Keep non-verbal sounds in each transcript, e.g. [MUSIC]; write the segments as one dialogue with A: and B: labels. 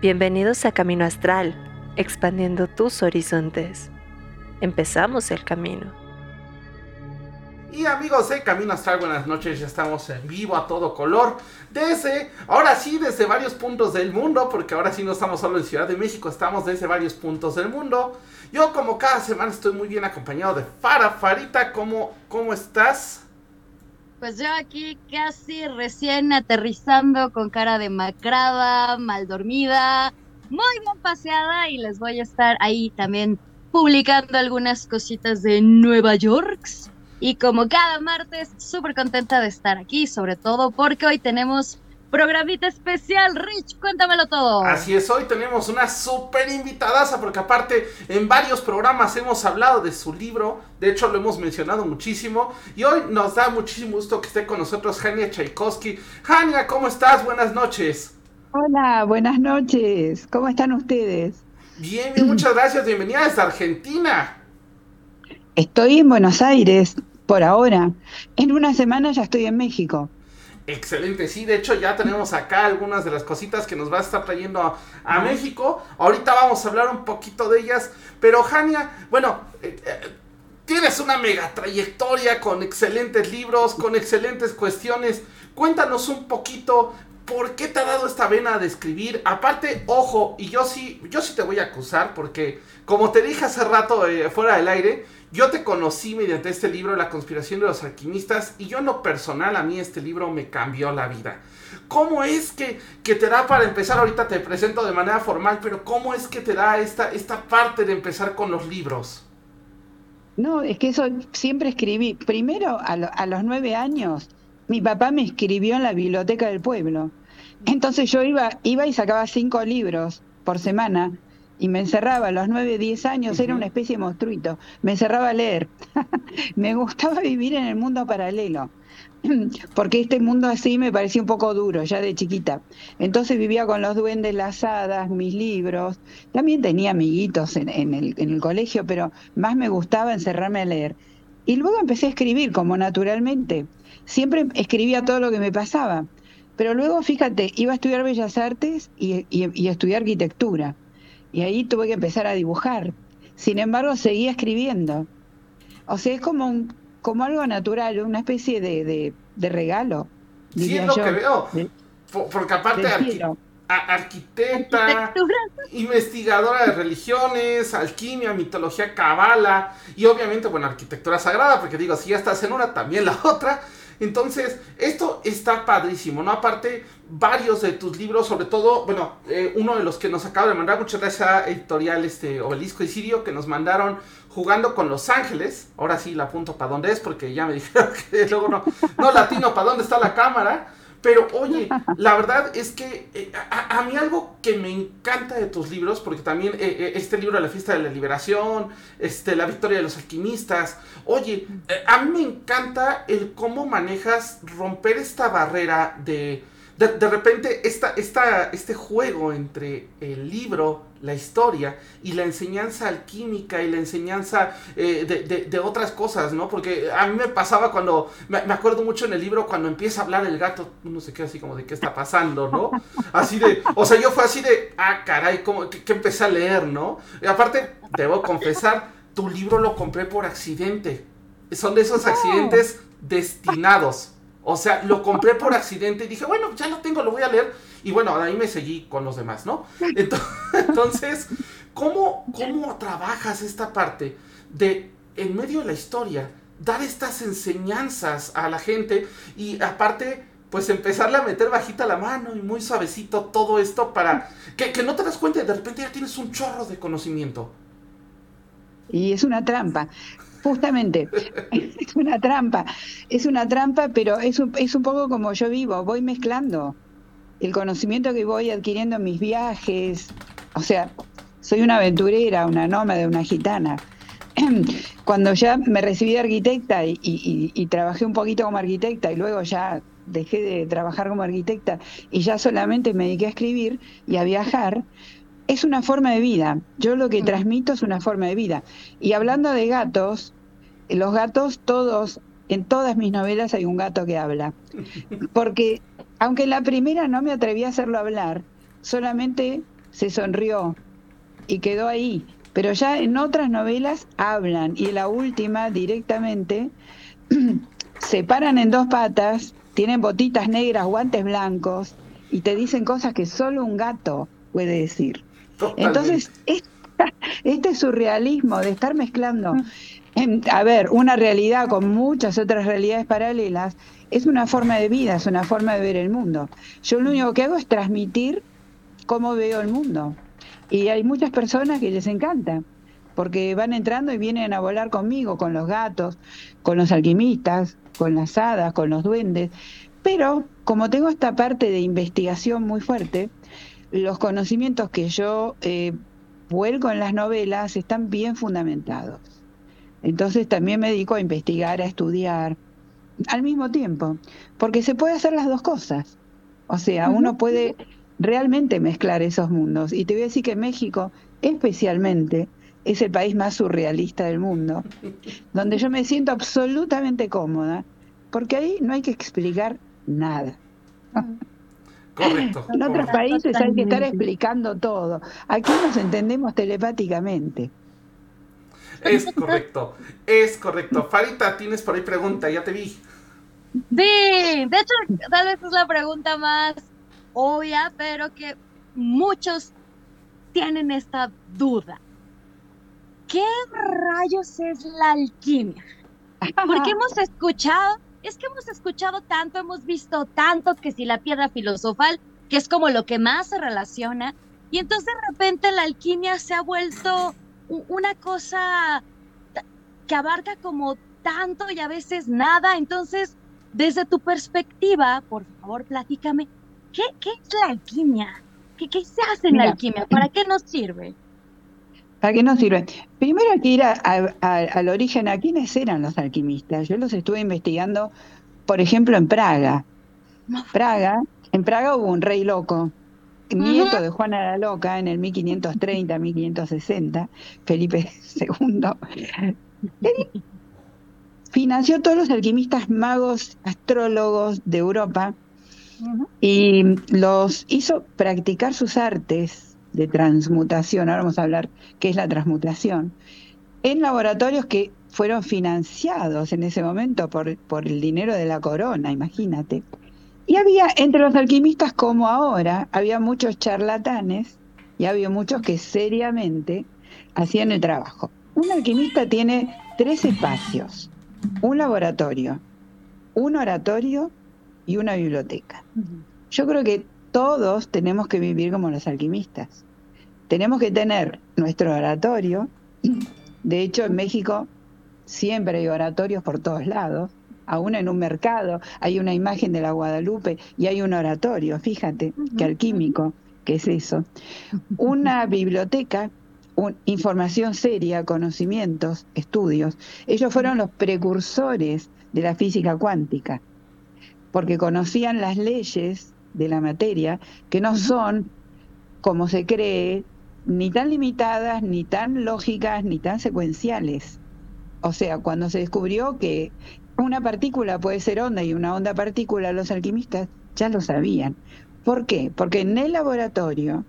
A: Bienvenidos a Camino Astral, expandiendo tus horizontes. Empezamos el camino.
B: Y amigos de Camino Astral, buenas noches, ya estamos en vivo a todo color. Desde, ahora sí, desde varios puntos del mundo, porque ahora sí no estamos solo en Ciudad de México, estamos desde varios puntos del mundo. Yo como cada semana estoy muy bien acompañado de Fara. Farita, ¿cómo, cómo estás?
C: Pues yo aquí casi recién aterrizando con cara demacrada, mal dormida, muy bien paseada y les voy a estar ahí también publicando algunas cositas de Nueva York. Y como cada martes, súper contenta de estar aquí, sobre todo porque hoy tenemos Programita especial, Rich, cuéntamelo todo.
B: Así es, hoy tenemos una súper invitadaza, porque aparte en varios programas hemos hablado de su libro, de hecho lo hemos mencionado muchísimo, y hoy nos da muchísimo gusto que esté con nosotros Jania Tchaikovsky. Jania, ¿cómo estás? Buenas noches.
D: Hola, buenas noches. ¿Cómo están ustedes?
B: Bien, bien, muchas gracias. Bienvenida desde Argentina.
D: Estoy en Buenos Aires, por ahora. En una semana ya estoy en México.
B: Excelente, sí, de hecho ya tenemos acá algunas de las cositas que nos va a estar trayendo a, México. Ahorita vamos a hablar un poquito de ellas, pero Jania, bueno, eh, eh, tienes una mega trayectoria con excelentes libros, con excelentes cuestiones. Cuéntanos un poquito por qué te ha dado esta vena de escribir. Aparte, ojo, y yo sí, yo sí te voy a acusar porque, como te dije hace rato eh, fuera del aire, yo te conocí mediante este libro, La conspiración de los alquimistas, y yo en lo personal, a mí este libro me cambió la vida. ¿Cómo es que, que te da para empezar? Ahorita te presento de manera formal, pero ¿cómo es que te da esta, esta parte de empezar con los libros?
D: No, es que eso siempre escribí. Primero, a, a los nueve años, mi papá me escribió en la biblioteca del pueblo. Entonces yo iba, iba y sacaba cinco libros por semana y me encerraba a los 9, 10 años, era una especie de monstruito, me encerraba a leer. [LAUGHS] me gustaba vivir en el mundo paralelo, [CLEARS THROAT] porque este mundo así me parecía un poco duro ya de chiquita. Entonces vivía con los duendes, las hadas, mis libros, también tenía amiguitos en, el, en el colegio, pero más me gustaba encerrarme a leer. Y luego empecé a escribir como naturalmente. Siempre escribía todo lo que me pasaba. Pero luego, fíjate, iba a estudiar Bellas Artes y, y a estudiar arquitectura y ahí tuve que empezar a dibujar. Sin embargo, seguía escribiendo. O sea, es como, un, como algo natural, una especie de, de, regalo.
B: Sí, es lo que veo. Porque aparte, arquitecta, investigadora de religiones, alquimia, mitología, cabala y obviamente, bueno, arquitectura sagrada, porque digo, si ya estás en una, también la otra. Entonces, esto está padrísimo, ¿no? Aparte, varios de tus libros, sobre todo, bueno, eh, uno de los que nos acaba de mandar, muchas gracias a Editorial este, Obelisco y Sirio, que nos mandaron jugando con Los Ángeles. Ahora sí la apunto para dónde es, porque ya me [LAUGHS] dijeron que luego no, no latino, para dónde está la cámara. Pero oye, [LAUGHS] la verdad es que eh, a, mí algo que me encanta de tus libros, porque también eh, eh, este libro, La fiesta de la liberación, este, La victoria de los alquimistas, oye, a mí me encanta el cómo manejas romper esta barrera de de, repente esta, esta, este juego entre el libro, la historia y la enseñanza alquímica y la enseñanza eh, de, otras cosas, ¿no? Porque a mí me pasaba cuando, me, acuerdo mucho en el libro cuando empieza a hablar el gato, uno se queda así como de qué está pasando, ¿no? Así de, o sea, yo fue así de, ah, caray, como que, empecé a leer, ¿no? Y aparte, debo confesar, tu libro lo compré por accidente. Son de esos accidentes destinados. O sea, lo compré por accidente y dije, bueno, ya lo tengo, lo voy a leer. Y bueno, ahí me seguí con los demás, ¿no? [LAUGHS] Entonces, ¿cómo, cómo trabajas esta parte de, en medio de la historia, dar estas enseñanzas a la gente y aparte, pues empezarle a meter bajita la mano y muy suavecito todo esto para que, que no te das cuenta y de repente ya tienes un chorro de conocimiento?
D: Y es una trampa. Justamente, [LAUGHS] es una trampa, es una trampa, pero es un, es un poco como yo vivo, voy mezclando el conocimiento que voy adquiriendo en mis viajes, o sea, soy una aventurera, una nómada, una gitana. [CLEARS THROAT] Cuando ya me recibí de arquitecta y, y, trabajé un poquito como arquitecta y luego ya dejé de trabajar como arquitecta y ya solamente me dediqué a escribir y a viajar, es una forma de vida. Yo lo que transmito es una forma de vida. Y hablando de gatos, los gatos todos, en todas mis novelas hay un gato que habla. Porque aunque la primera no me atreví a hacerlo hablar, solamente se sonrió y quedó ahí. Pero ya en otras novelas hablan y en la última directamente [CLEARS THROAT] se paran en dos patas, tienen botitas negras, guantes blancos y te dicen cosas que solo un gato puede decir. Entonces, [LAUGHS] este surrealismo de estar mezclando, a ver, una realidad con muchas otras realidades paralelas, es una forma de vida, es una forma de ver el mundo. Yo lo único que hago es transmitir cómo veo el mundo. Y hay muchas personas que les encanta, porque van entrando y vienen a volar conmigo, con los gatos, con los alquimistas, con las hadas, con los duendes. Pero como tengo esta parte de investigación muy fuerte, los conocimientos que yo eh, vuelco en las novelas están bien fundamentados. Entonces también me dedico a investigar, a estudiar, al mismo tiempo, porque se puede hacer las dos cosas. O sea, uno puede realmente mezclar esos mundos. Y te voy a decir que México, especialmente, es el país más surrealista del mundo, [LAUGHS] donde yo me siento absolutamente cómoda, porque ahí no hay que explicar nada.
B: Correcto.
D: En otros países hay que estar explicando todo. Aquí nos entendemos telepáticamente.
B: Es correcto, es correcto. Farita, tienes por ahí pregunta, ya te vi. Sí,
C: de hecho, tal vez es la pregunta más obvia, pero que muchos tienen esta duda. ¿Qué rayos es la alquimia? Porque hemos escuchado, es que hemos escuchado tanto, hemos visto tanto que si la piedra filosofal, que es como lo que más se relaciona, y entonces de repente la alquimia se ha vuelto una cosa que abarca como tanto y a veces nada. Entonces, desde tu perspectiva, por favor, platícame, ¿qué, es la alquimia? ¿Qué, qué se hace en la alquimia? ¿Para qué nos sirve?
D: ¿Para qué nos sirve? Primero hay que ir al origen, a quiénes eran los alquimistas. Yo los estuve investigando, por ejemplo, en Praga. Praga, en Praga hubo un rey loco nieto de Juana la Loca en el 1530, 1560, Felipe [LAUGHS] II, financió todos los alquimistas magos, astrólogos de Europa y los hizo practicar sus artes de transmutación. Ahora vamos a hablar qué es la transmutación. En laboratorios que fueron financiados en ese momento por, por el dinero de la corona, imagínate. Y había, entre los alquimistas como ahora, había muchos charlatanes y había muchos que seriamente hacían el trabajo. Un alquimista tiene tres espacios, un laboratorio, un oratorio y una biblioteca. Yo creo que todos tenemos que vivir como los alquimistas. Tenemos que tener nuestro oratorio. De hecho, en México siempre hay oratorios por todos lados aún en un mercado, hay una imagen de la Guadalupe y hay un oratorio, fíjate, que alquímico, que es eso. Una [LAUGHS] biblioteca, información seria, conocimientos, estudios. Ellos fueron los precursores de la física cuántica, porque conocían las leyes de la materia que no son, como se cree, ni tan limitadas, ni tan lógicas, ni tan secuenciales. O sea, cuando se descubrió que una partícula puede ser onda y una onda partícula, los alquimistas ya lo sabían. ¿Por qué? Porque en el laboratorio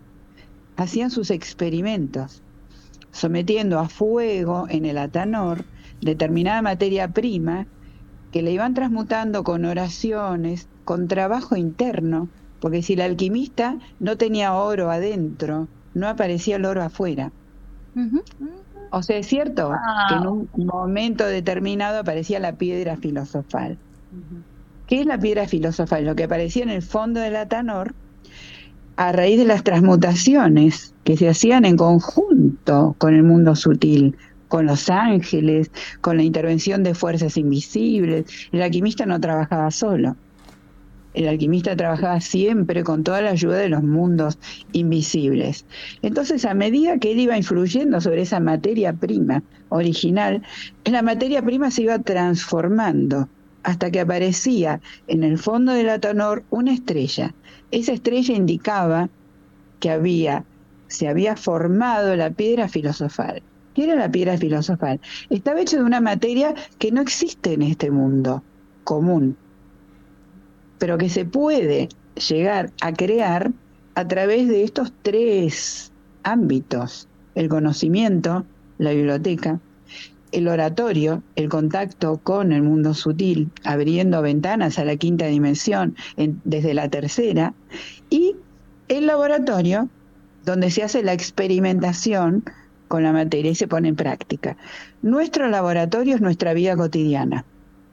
D: hacían sus experimentos, sometiendo a fuego en el atanor determinada materia prima que le iban transmutando con oraciones, con trabajo interno, porque si el alquimista no tenía oro adentro, no aparecía el oro afuera. O sea, es cierto que en un momento determinado aparecía la piedra filosofal. ¿Qué es la piedra filosofal? Lo que aparecía en el fondo del atanor a raíz de las transmutaciones que se hacían en conjunto con el mundo sutil, con los ángeles, con la intervención de fuerzas invisibles. El alquimista no trabajaba solo el alquimista trabajaba siempre con toda la ayuda de los mundos invisibles. Entonces, a medida que él iba influyendo sobre esa materia prima original, la materia prima se iba transformando hasta que aparecía en el fondo del atonor una estrella. Esa estrella indicaba que había, se había formado la piedra filosofal. ¿Qué era la piedra filosofal? Estaba hecha de una materia que no existe en este mundo común, pero que se puede llegar a crear a través de estos tres ámbitos, el conocimiento, la biblioteca, el oratorio, el contacto con el mundo sutil, abriendo ventanas a la quinta dimensión desde la tercera, y el laboratorio, donde se hace la experimentación con la materia y se pone en práctica. Nuestro laboratorio es nuestra vida cotidiana,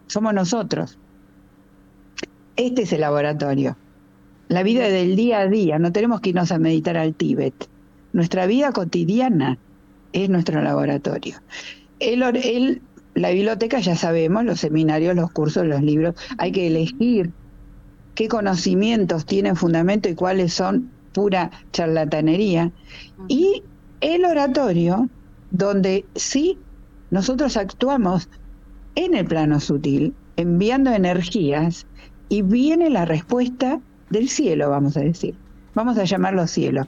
D: somos nosotros. Este es el laboratorio, la vida del día a día, no tenemos que irnos a meditar al Tíbet. Nuestra vida cotidiana es nuestro laboratorio. El, la biblioteca ya sabemos, los seminarios, los cursos, los libros, hay que elegir qué conocimientos tienen fundamento y cuáles son pura charlatanería. Y el oratorio, donde sí nosotros actuamos en el plano sutil, enviando energías, y viene la respuesta del cielo, vamos a decir. Vamos a llamarlo cielo,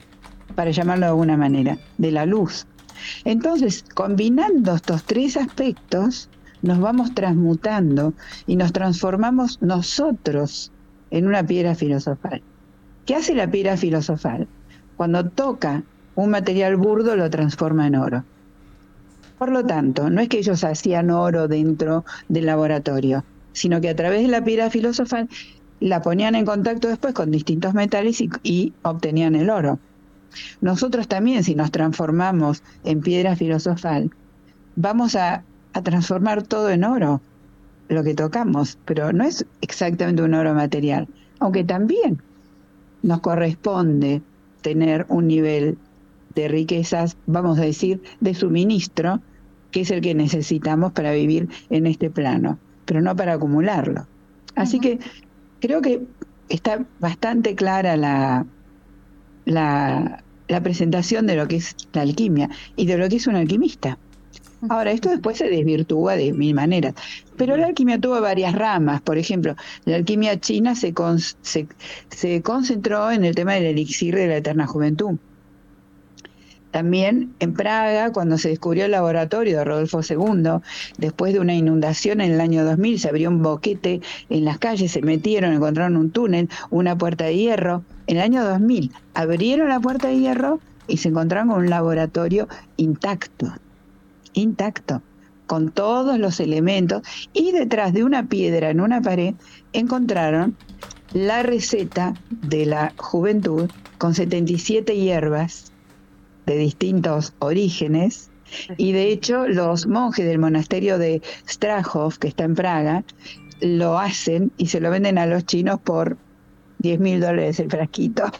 D: para llamarlo de alguna manera, de la luz. Entonces, combinando estos tres aspectos, nos vamos transmutando y nos transformamos nosotros en una piedra filosofal. ¿Qué hace la piedra filosofal? Cuando toca un material burdo lo transforma en oro. Por lo tanto, no es que ellos hacían oro dentro del laboratorio, sino que a través de la piedra filosofal la ponían en contacto después con distintos metales y, obtenían el oro. Nosotros también, si nos transformamos en piedra filosofal, vamos a, transformar todo en oro, lo que tocamos, pero no es exactamente un oro material, aunque también nos corresponde tener un nivel de riquezas, vamos a decir, de suministro, que es el que necesitamos para vivir en este plano, pero no para acumularlo. Así que creo que está bastante clara la, la, presentación de lo que es la alquimia y de lo que es un alquimista. Ahora, esto después se desvirtúa de mil maneras, pero la alquimia tuvo varias ramas. Por ejemplo, la alquimia china se, se, se concentró en el tema del elixir de la eterna juventud. También en Praga, cuando se descubrió el laboratorio de Rodolfo II, después de una inundación en el año 2000, se abrió un boquete en las calles, se metieron, encontraron un túnel, una puerta de hierro. En el año 2000 abrieron la puerta de hierro y se encontraron con un laboratorio intacto, intacto, con todos los elementos. Y detrás de una piedra en una pared encontraron la receta de la juventud con 77 hierbas de distintos orígenes. Y de hecho, los monjes del monasterio de Strahov, que está en Praga, lo hacen y se lo venden a los chinos por 10 mil dólares el frasquito. [LAUGHS]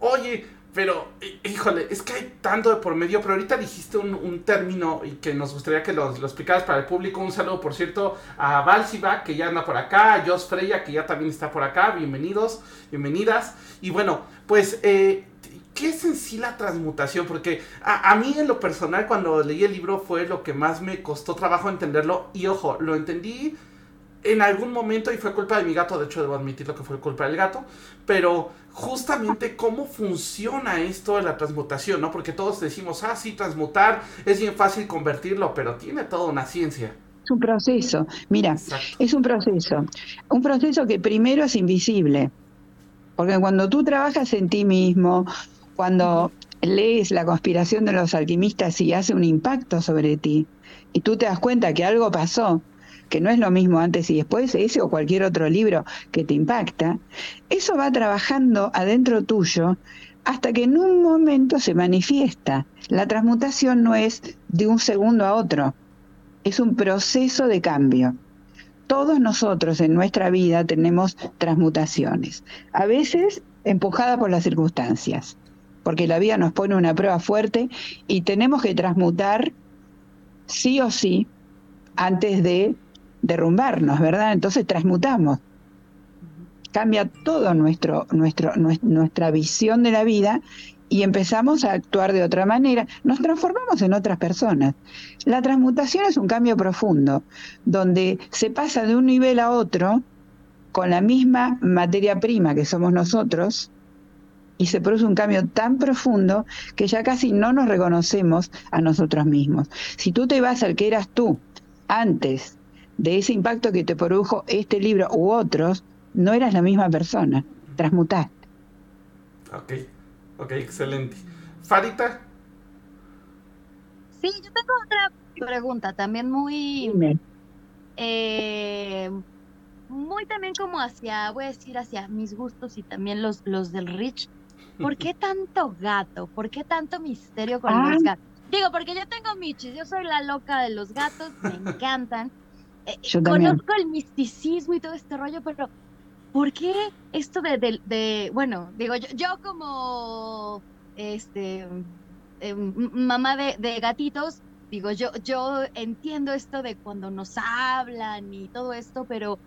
B: Oye, pero, híjole, es que hay tanto de por medio, pero ahorita dijiste un, término y que nos gustaría que lo, lo, explicaras para el público. Un saludo, por cierto, a Balsiva, que ya anda por acá, a Jos Freya, que ya también está por acá. Bienvenidos, bienvenidas. Y bueno, pues eh, ¿Qué es en sí la transmutación? Porque a, mí en lo personal cuando leí el libro fue lo que más me costó trabajo entenderlo y ojo, lo entendí en algún momento y fue culpa de mi gato, de hecho debo admitirlo que fue culpa del gato, pero justamente cómo funciona esto de la transmutación, ¿no? Porque todos decimos, ah, sí, transmutar, es bien fácil convertirlo, pero tiene toda una ciencia.
D: Es un proceso, mira, es un proceso, un proceso que primero es invisible, porque cuando tú trabajas en ti mismo, cuando lees la conspiración de los alquimistas y hace un impacto sobre ti, y tú te das cuenta que algo pasó, que no es lo mismo antes y después, ese o cualquier otro libro que te impacta, eso va trabajando adentro tuyo hasta que en un momento se manifiesta. La transmutación no es de un segundo a otro, es un proceso de cambio. Todos nosotros en nuestra vida tenemos transmutaciones, a veces empujadas por las circunstancias, porque la vida nos pone una prueba fuerte y tenemos que transmutar sí o sí antes de derrumbarnos, ¿verdad? Entonces transmutamos. Cambia todo nuestro, nuestro, nuestra visión de la vida y empezamos a actuar de otra manera, nos transformamos en otras personas. La transmutación es un cambio profundo, donde se pasa de un nivel a otro con la misma materia prima que somos nosotros, y se produce un cambio tan profundo que ya casi no nos reconocemos a nosotros mismos. Si tú te vas al que eras tú antes de ese impacto que te produjo este libro u otros, no eras la misma persona, transmutaste.
B: Ok, ok, excelente. Farita.
C: Sí, yo tengo otra pregunta, también muy,
D: Dime.
C: eh, muy también como hacia, voy a decir, hacia mis gustos y también los, los del Rich. ¿Por qué tanto gato? ¿Por qué tanto misterio con
D: Ah.
C: los gatos? Digo, porque yo tengo michis, yo soy la loca de los gatos, me encantan. Eh,
D: Yo también.
C: conozco el misticismo y todo este rollo, pero ¿por qué esto de, de- de- bueno, digo, yo, yo como este eh, mamá de, de gatitos, digo, yo, yo entiendo esto de cuando nos hablan y todo esto, pero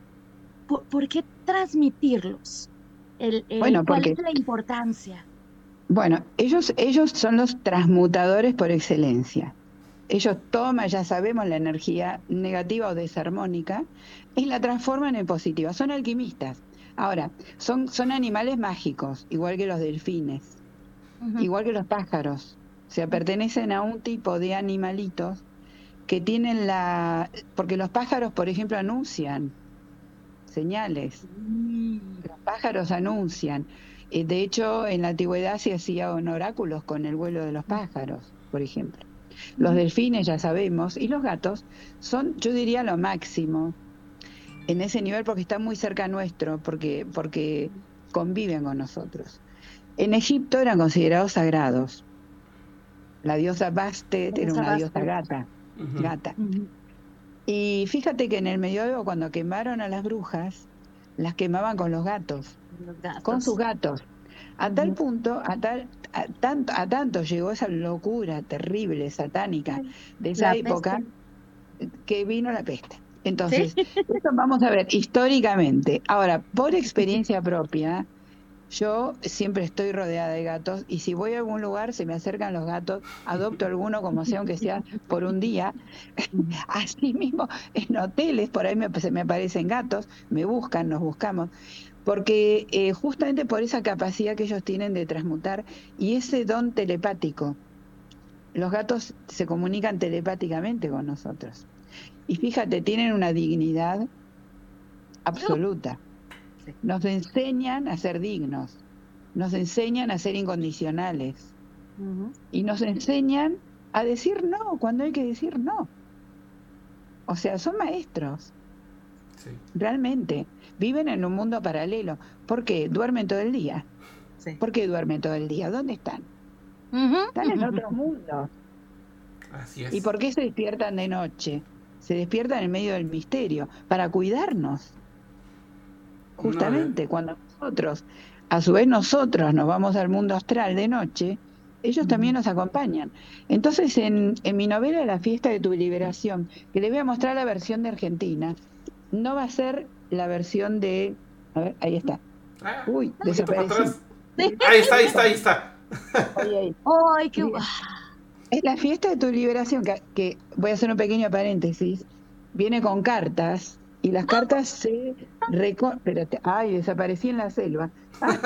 C: ¿por, por qué transmitirlos? El, el-
D: Bueno,
C: ¿Cuál
D: porque-
C: es la importancia?
D: Bueno, ellos, ellos son los transmutadores por excelencia. Ellos toman, ya sabemos, la energía negativa o desarmónica y la transforman en positiva. Son alquimistas. Ahora, son, son animales mágicos, igual que los delfines, igual que los pájaros. O sea, pertenecen a un tipo de animalitos que tienen la... Porque los pájaros, por ejemplo, anuncian señales. Los pájaros anuncian. Eh, De hecho, en la antigüedad se hacían oráculos con el vuelo de los pájaros, por ejemplo. Los delfines, ya sabemos, y los gatos son, yo diría, lo máximo en ese nivel porque están muy cerca nuestro, porque, porque conviven con nosotros. En Egipto eran considerados sagrados. La diosa Bastet
C: La
D: era una diosa gata, gata. Y fíjate que en el medioevo, cuando quemaron a las brujas, las quemaban con los gatos
C: Los gatos.
D: con sus gatos. A tal punto, a, tal, a, tanto, a tanto llegó esa locura terrible, satánica de esa
C: La
D: época,
C: peste.
D: que vino la peste. Entonces, esto vamos a ver históricamente. Ahora, por experiencia propia, yo siempre estoy rodeada de gatos y si voy a algún lugar, se me acercan los gatos, adopto alguno como sea, aunque sea por un día. [LAUGHS] Así mismo, en hoteles, por ahí me, se me aparecen gatos, me buscan, nos buscamos porque eh, justamente por esa capacidad que ellos tienen de transmutar y ese don telepático, los gatos se comunican telepáticamente con nosotros. Y fíjate, tienen una dignidad absoluta.
C: Sí.
D: Nos enseñan a ser dignos, nos enseñan a ser incondicionales y nos enseñan a decir no cuando hay que decir no. O sea, son maestros
B: Sí.
D: realmente viven en un mundo paralelo. ¿Por qué? Duermen todo el día.
C: Sí.
D: ¿Por qué duermen todo el día? ¿Dónde están? Están en otro mundo.
B: Así es.
D: ¿Y por qué se despiertan de noche? Se despiertan en medio del misterio, para cuidarnos. Justamente cuando nosotros, a su vez nosotros nos vamos al mundo astral de noche, ellos también nos acompañan. Entonces, en, en mi novela La fiesta de tu liberación, que le voy a mostrar la versión de Argentina, no va a ser la versión de... A ver, ahí está.
B: Ah,
D: Uy, desapareció.
B: Ahí está, ahí está, ahí está.
D: Ahí, ahí. [LAUGHS]
C: Ay, qué.
D: Es la fiesta de tu liberación, que, que voy a hacer un pequeño paréntesis, viene con cartas y las cartas se reco Espérate, ay, desaparecí en la selva. [LAUGHS] es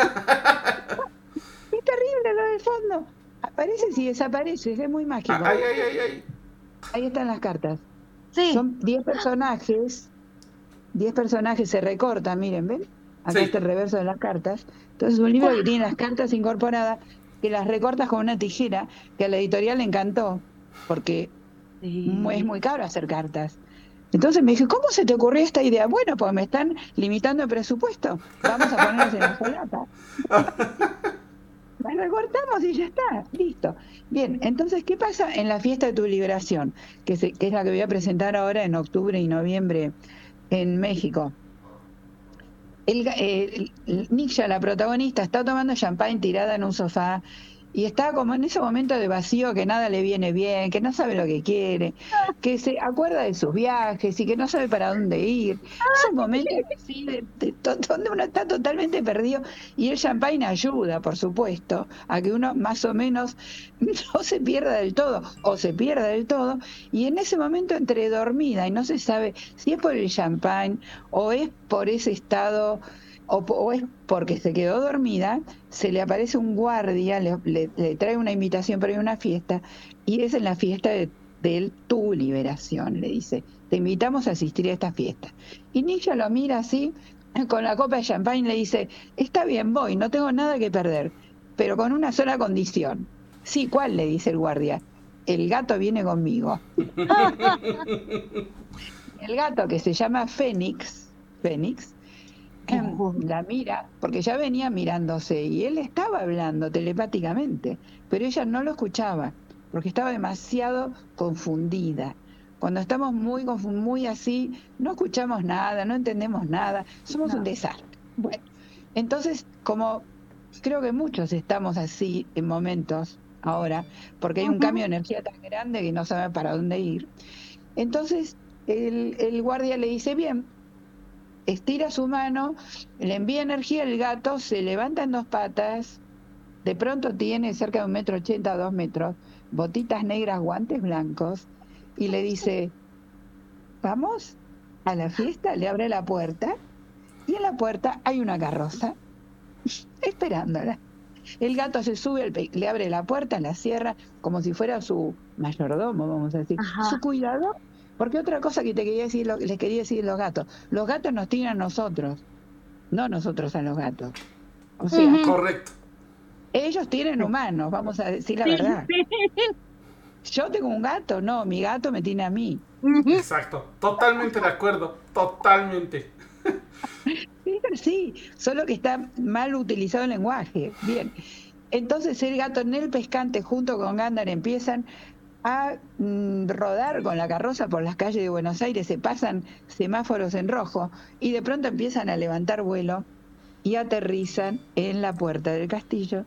D: terrible lo del fondo. Apareces y desapareces, es muy mágico.
B: Ah, Ay, ay, ay, ay.
D: Ahí están las cartas.
C: Sí.
D: Son 10 personajes, 10 personajes se recortan, miren, ¿ven? Acá
B: Sí.
D: está el reverso de las cartas. Entonces es un libro que tiene las cartas incorporadas, que las recortas con una tijera, que a la editorial le encantó, porque
C: Sí.
D: es muy caro hacer cartas. Entonces me dije, ¿cómo se te ocurrió esta idea? Bueno, pues me están limitando el presupuesto. Vamos a ponernos en la solapa. La recortamos y ya está, listo. Bien, entonces, ¿qué pasa en la fiesta de tu liberación? Que, es la que voy a presentar ahora en octubre y noviembre en México. El, eh, el- Nisha, la protagonista, está tomando champagne tirada en un sofá y está como en ese momento de vacío que nada le viene bien, que no sabe lo que quiere, que se acuerda de sus viajes y que no sabe para dónde ir. Es un momento sí, de- de donde uno está totalmente perdido y el champagne ayuda, por supuesto, a que uno más o menos [LAUGHS] no se pierda del todo o se pierda del todo y en ese momento entre dormida y no se sabe si es por el champagne o es por ese estado o, es porque se quedó dormida, se le aparece un guardia, le, le- le trae una invitación para ir a una fiesta y es en la fiesta de, de tu liberación, le dice, te invitamos a asistir a esta fiesta. Y Nisha lo mira así, [LAUGHS] con la copa de champagne, le dice, está bien, voy, no tengo nada que perder. pero con una sola condición. Sí, ¿cuál? le dice el guardia. El gato viene conmigo. [LAUGHS] el gato que se llama Fénix, Fénix, la mira, porque ya venía mirándose y él estaba hablando telepáticamente, pero ella no lo escuchaba, porque estaba demasiado confundida. Cuando estamos muy, muy así, no escuchamos nada, no entendemos nada, somos un desastre. Bueno, entonces, como creo que muchos estamos así en momentos ahora, porque hay un cambio de energía tan grande que no sabe para dónde ir. Entonces, el, el guardia le dice, bien, estira su mano, le envía energía al gato, se levanta en dos patas, de pronto tiene cerca de un metro ochenta, dos metros, botitas negras, guantes blancos, y le dice, vamos a la fiesta, le abre la puerta, y en la puerta hay una carroza, [LAUGHS] esperándola. El gato se sube, le abre la puerta, la cierra, como si fuera su mayordomo, vamos a decir, su cuidado porque otra cosa que te quería decir, lo, les quería decir los gatos, los gatos nos tienen a nosotros, no nosotros a los gatos. O sea,
B: correcto.
D: Ellos tienen humanos, vamos a decir la verdad. [LAUGHS] Yo tengo un gato, no, mi gato me tiene a mí.
B: Exacto, totalmente de acuerdo, totalmente.
D: Sí, solo que está mal utilizado el lenguaje. Bien. Entonces el gato en el pescante junto con Gandar empiezan a mm, rodar con la carroza por las calles de Buenos Aires, se pasan semáforos en rojo y de pronto empiezan a levantar vuelo y aterrizan en la puerta del castillo.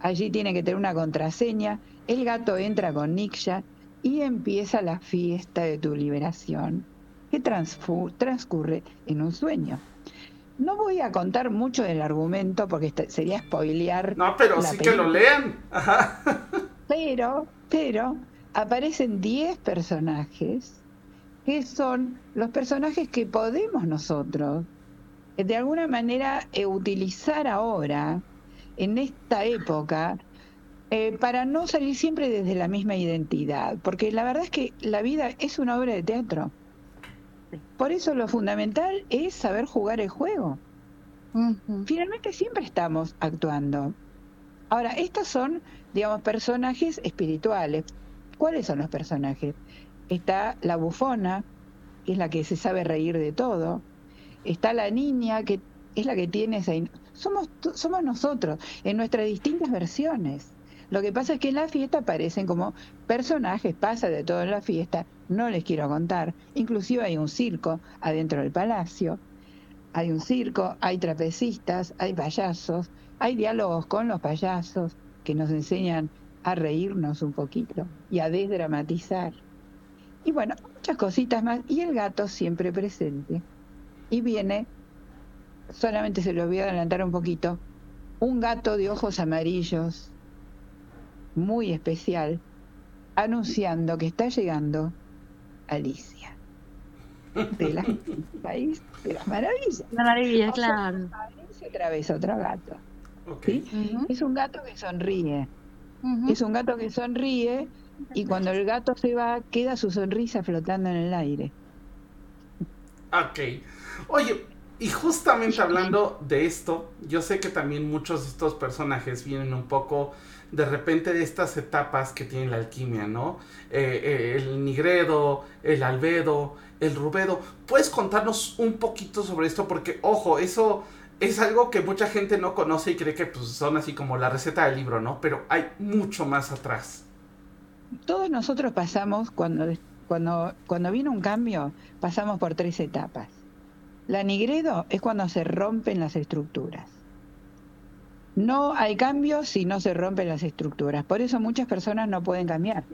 D: Allí tiene que tener una contraseña. El gato entra con Niksha y empieza la fiesta de tu liberación, que transcurre en un sueño. No voy a contar mucho del argumento porque sería spoilear.
B: No, pero sí que lo lean.
D: Pero, pero, aparecen 10 personajes que son los personajes que podemos nosotros eh, de alguna manera eh, utilizar ahora, en esta época, eh, para no salir siempre desde la misma identidad, porque la verdad es que la vida es una obra de teatro. Por eso lo fundamental es saber jugar el juego. Finalmente siempre estamos actuando. Ahora, estos son, digamos, personajes espirituales. ¿Cuáles son los personajes? Está la bufona, que es la que se sabe reír de todo. Está la niña, que es la que tiene esa... Somos, nosotros, en nuestras distintas versiones. Lo que pasa es que en la fiesta aparecen como personajes, pasa de todo en la fiesta, no les quiero contar. Inclusive hay un circo adentro del palacio, hay un circo, hay trapecistas, hay payasos, hay diálogos con los payasos que nos enseñan a reírnos un poquito y a desdramatizar. Y bueno, muchas cositas más. Y el gato siempre presente. Y viene, solamente se lo voy a adelantar un poquito, un gato de ojos amarillos, muy especial, anunciando que está llegando Alicia. De la [LAUGHS] país de las maravillas.
C: La maravilla, claro.
D: otra vez otro gato. Es un gato que sonríe es un gato que sonríe y cuando el gato se va, queda su sonrisa flotando en el aire.
B: Ok. Oye, y justamente [LAUGHS] hablando de esto, yo sé que también muchos de estos personajes vienen un poco de repente de estas etapas que tiene la alquimia, ¿no? Eh, eh, el nigredo, el albedo, el rubedo. ¿Puedes contarnos un poquito sobre esto? Porque, ojo, eso es algo que mucha gente no conoce y cree que pues, son así como la receta del libro, ¿no? Pero hay mucho más atrás.
D: Todos nosotros pasamos, cuando, cuando, cuando viene un cambio, pasamos por tres etapas. La nigredo es cuando se rompen las estructuras. No hay cambio si no se rompen las estructuras. Por eso muchas personas no pueden cambiar.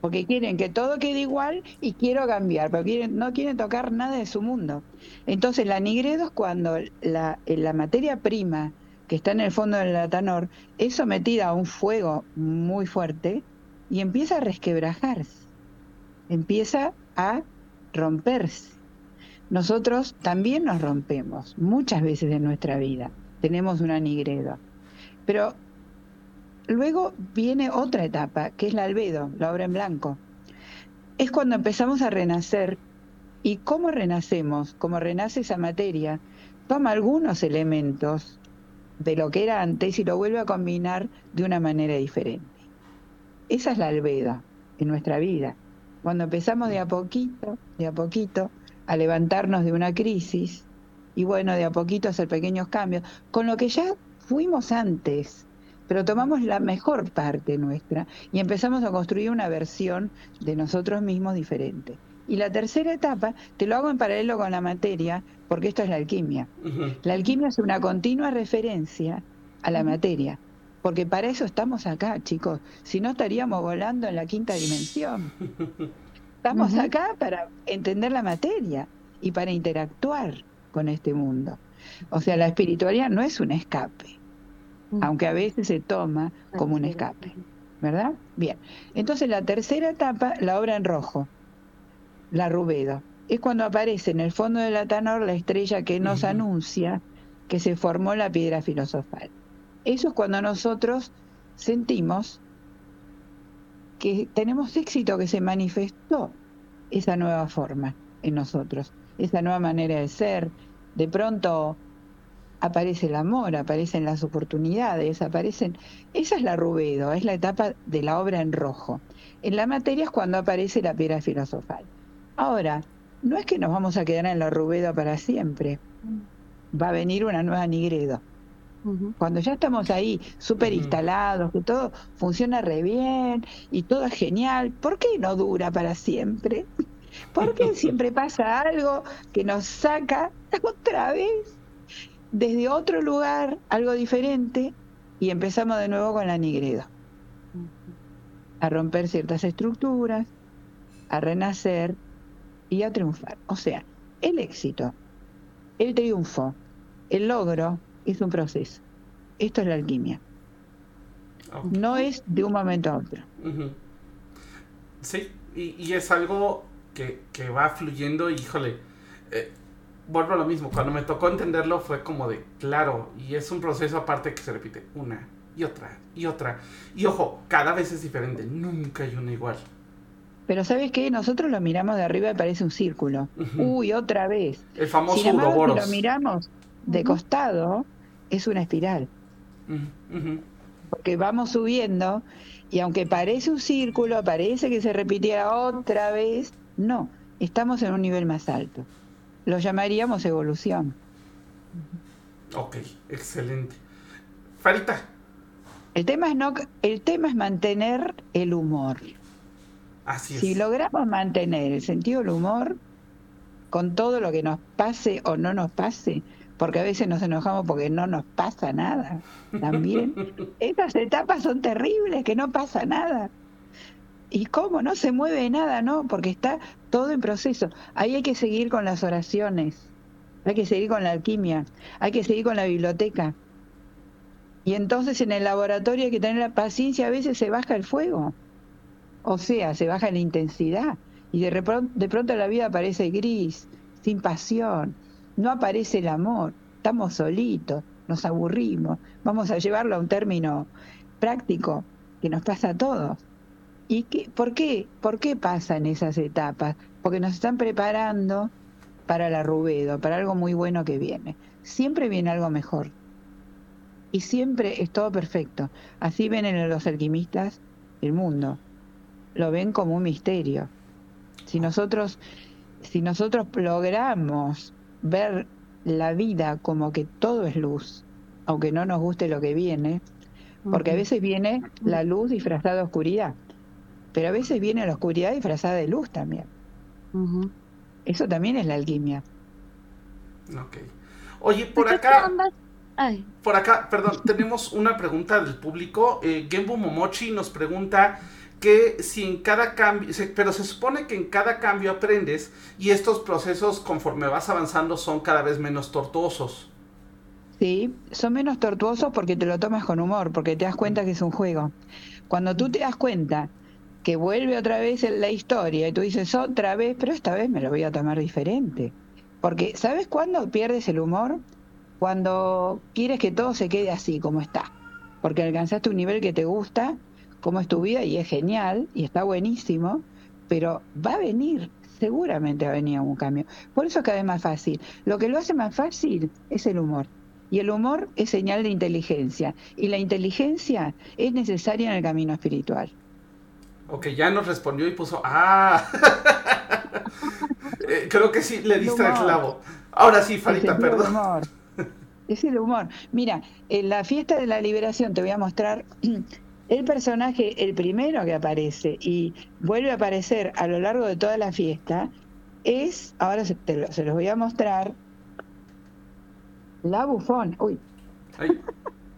D: Porque quieren que todo quede igual y quiero cambiar, pero quieren, no quieren tocar nada de su mundo. Entonces la nigredo es cuando la, la materia prima que está en el fondo del latanor es sometida a un fuego muy fuerte y empieza a resquebrajarse, empieza a romperse. Nosotros también nos rompemos muchas veces en nuestra vida. Tenemos una nigredo. Pero luego viene otra etapa, que es la albedo, la obra en blanco. Es cuando empezamos a renacer. ¿Y cómo renacemos? Como renace esa materia, toma algunos elementos de lo que era antes y lo vuelve a combinar de una manera diferente. Esa es la alveda en nuestra vida. Cuando empezamos de a poquito, de a poquito, a levantarnos de una crisis y bueno, de a poquito hacer pequeños cambios, con lo que ya fuimos antes, pero tomamos la mejor parte nuestra y empezamos a construir una versión de nosotros mismos diferente. Y la tercera etapa, te lo hago en paralelo con la materia, porque esto es la alquimia. La alquimia es una continua referencia a la materia, porque para eso estamos acá, chicos. Si no estaríamos volando en la quinta dimensión. Estamos acá para entender la materia y para interactuar con este mundo. O sea, la espiritualidad no es un escape, aunque a veces se toma como un escape, ¿verdad? Bien, entonces la tercera etapa, la obra en rojo, la rubedo, es cuando aparece en el fondo del Atanor la estrella que nos anuncia que se formó la piedra filosofal. Eso es cuando nosotros sentimos que tenemos éxito, que se manifestó esa nueva forma en nosotros, esa nueva manera de ser. De pronto aparece el amor, aparecen las oportunidades, aparecen... Esa es la rubedo, es la etapa de la obra en rojo. En la materia es cuando aparece la piedra filosofal. Ahora, no es que nos vamos a quedar en la rubedo para siempre. Va a venir una nueva Nigredo. Cuando ya estamos ahí súper instalados, que todo funciona re bien y todo es genial, ¿por qué no dura para siempre? [LAUGHS] ¿Por qué siempre pasa algo que nos saca [LAUGHS] otra vez desde otro lugar, algo diferente, y empezamos de nuevo con la Nigredo. A romper ciertas estructuras, a renacer y a triunfar. O sea, el éxito, el triunfo, el logro es un proceso. Esto es la alquimia. No es de un momento a otro.
B: Sí, y, es algo que, va fluyendo, híjole. Eh, vuelvo a lo mismo, cuando me tocó entenderlo fue como de, claro, y es un proceso aparte que se repite una y otra y otra. Y ojo, cada vez es diferente, nunca hay una igual.
D: Pero ¿sabes qué? Nosotros lo miramos de arriba y parece un círculo. Uy, otra vez.
B: El famoso
D: Sin embargo, si lo miramos de costado, es una espiral. Porque vamos subiendo y aunque parece un círculo, parece que se repitiera otra vez, no, estamos en un nivel más alto lo llamaríamos evolución.
B: Ok, excelente. Farita.
D: El tema es no, el tema es mantener el humor.
B: Así es.
D: Si logramos mantener el sentido del humor con todo lo que nos pase o no nos pase, porque a veces nos enojamos porque no nos pasa nada, también. [LAUGHS] Estas etapas son terribles, que no pasa nada. ¿Y cómo? No se mueve nada, ¿no? Porque está todo en proceso. Ahí hay que seguir con las oraciones, hay que seguir con la alquimia, hay que seguir con la biblioteca. Y entonces en el laboratorio hay que tener la paciencia, a veces se baja el fuego. O sea, se baja la intensidad. Y de, de pronto la vida aparece gris, sin pasión. No aparece el amor. Estamos solitos, nos aburrimos. Vamos a llevarlo a un término práctico que nos pasa a todos ¿Y qué, por, qué, por qué pasan esas etapas? Porque nos están preparando para la rubedo, para algo muy bueno que viene. Siempre viene algo mejor. Y siempre es todo perfecto. Así ven en los alquimistas el mundo. Lo ven como un misterio. Si nosotros, si nosotros logramos ver la vida como que todo es luz, aunque no nos guste lo que viene, porque a veces viene la luz disfrazada de oscuridad pero a veces viene la oscuridad disfrazada de luz también. Eso también es la alquimia.
B: Ok. Oye, por acá... Por acá, perdón, tenemos una pregunta del público. Eh, Genbu Momochi nos pregunta que si en cada cambio, pero se supone que en cada cambio aprendes y estos procesos conforme vas avanzando son cada vez menos tortuosos.
D: Sí, son menos tortuosos porque te lo tomas con humor, porque te das cuenta que es un juego. Cuando tú te das cuenta que vuelve otra vez en la historia y tú dices otra vez, pero esta vez me lo voy a tomar diferente. Porque, ¿sabes cuándo pierdes el humor? Cuando quieres que todo se quede así como está. Porque alcanzaste un nivel que te gusta, como es tu vida y es genial y está buenísimo, pero va a venir, seguramente va a venir un cambio. Por eso es cada vez más fácil. Lo que lo hace más fácil es el humor. Y el humor es señal de inteligencia. Y la inteligencia es necesaria en el camino espiritual.
B: Ok, ya nos respondió y puso, ah, [LAUGHS] eh, creo que sí, le diste el clavo. Ahora sí, Farita, perdón.
D: El humor. Es el humor. Mira, en la fiesta de la liberación te voy a mostrar [CLEARS THROAT] el personaje, el primero que aparece y vuelve a aparecer a lo largo de toda la fiesta, es, ahora se, se los voy a mostrar, la bufona. Uy.
B: Ay,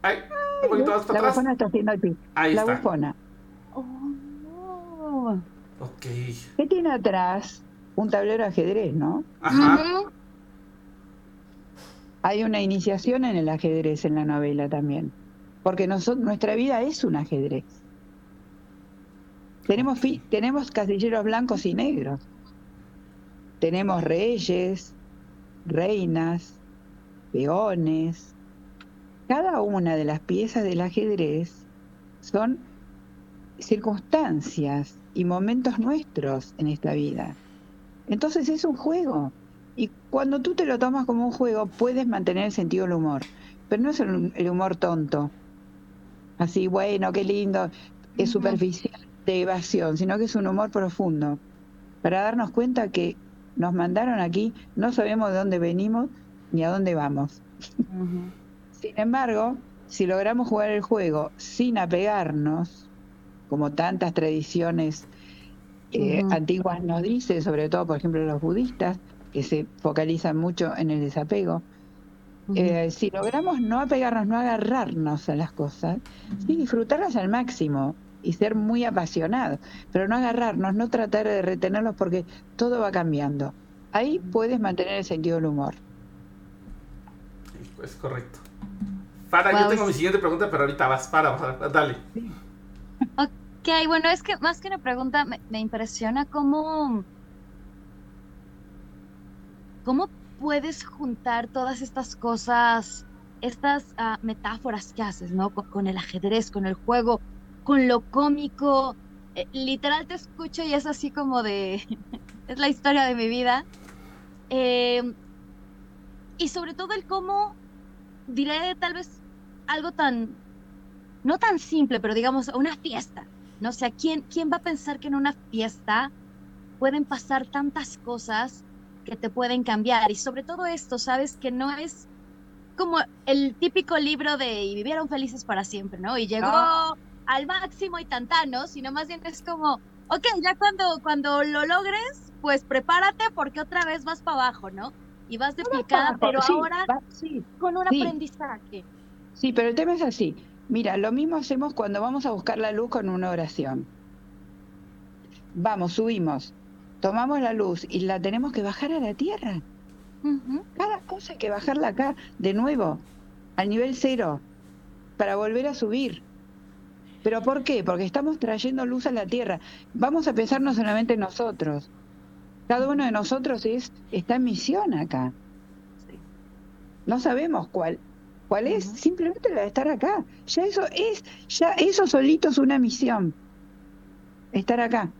B: ay, un poquito más para
D: la bufona está haciendo el
B: Ahí
D: la
B: está.
D: bufona.
C: Oh.
D: ¿Qué tiene atrás? Un tablero de ajedrez, ¿no?
B: Ajá.
D: Hay una iniciación en el ajedrez en la novela también. Porque nosotros, nuestra vida es un ajedrez. Tenemos, fi- tenemos casilleros blancos y negros. Tenemos reyes, reinas, peones. Cada una de las piezas del ajedrez son circunstancias y momentos nuestros en esta vida. Entonces es un juego. Y cuando tú te lo tomas como un juego, puedes mantener el sentido del humor. Pero no es el, el humor tonto. Así, bueno, qué lindo, es superficial de evasión, sino que es un humor profundo. Para darnos cuenta que nos mandaron aquí, no sabemos de dónde venimos ni a dónde vamos. Sin embargo, si logramos jugar el juego sin apegarnos, como tantas tradiciones eh, antiguas nos dicen, sobre todo, por ejemplo, los budistas, que se focalizan mucho en el desapego, eh, si logramos no apegarnos, no agarrarnos a las cosas, sí disfrutarlas al máximo y ser muy apasionados, pero no agarrarnos, no tratar de retenerlos porque todo va cambiando. Ahí puedes mantener el sentido del humor.
B: Es correcto. Para, yo tengo mi siguiente pregunta, pero ahorita vas, para, para,
C: Ok, bueno, es que más que una pregunta, me, me impresiona cómo, cómo puedes juntar todas estas cosas, estas ah, metáforas que haces, ¿no? Con, el ajedrez, con el juego, con lo cómico. Eh, literal te escucho y es así como de, [LAUGHS] es la historia de mi vida. Eh, y sobre todo el cómo, diré tal vez algo tan, no tan simple, pero digamos una fiesta. No sé, ¿quién, ¿quién va a pensar que en una fiesta pueden pasar tantas cosas que te pueden cambiar? Y sobre todo esto, sabes que no es como el típico libro de y vivieron felices para siempre, ¿no? Y llegó
D: Ah.
C: al máximo y tantanos, sino más bien es como, ok, ya cuando, cuando lo logres, pues prepárate porque otra vez vas para abajo, ¿no? Y vas de picada, pero
D: Sí,
C: ahora
D: va- sí,
C: con un
D: sí.
C: aprendizaje.
D: Sí, pero el tema es así. Mira, lo mismo hacemos cuando vamos a buscar la luz con una oración. Vamos, subimos, tomamos la luz y la tenemos que bajar a la tierra. Cada cosa hay que bajarla acá, de nuevo, al nivel cero, para volver a subir. ¿Pero por qué? Porque estamos trayendo luz a la tierra. Vamos a pensar no solamente en nosotros. Cada uno de nosotros es, está en misión acá. No sabemos cuál. ¿Cuál es? Simplemente la de estar acá. Ya eso es, ya eso solito es una misión. Estar acá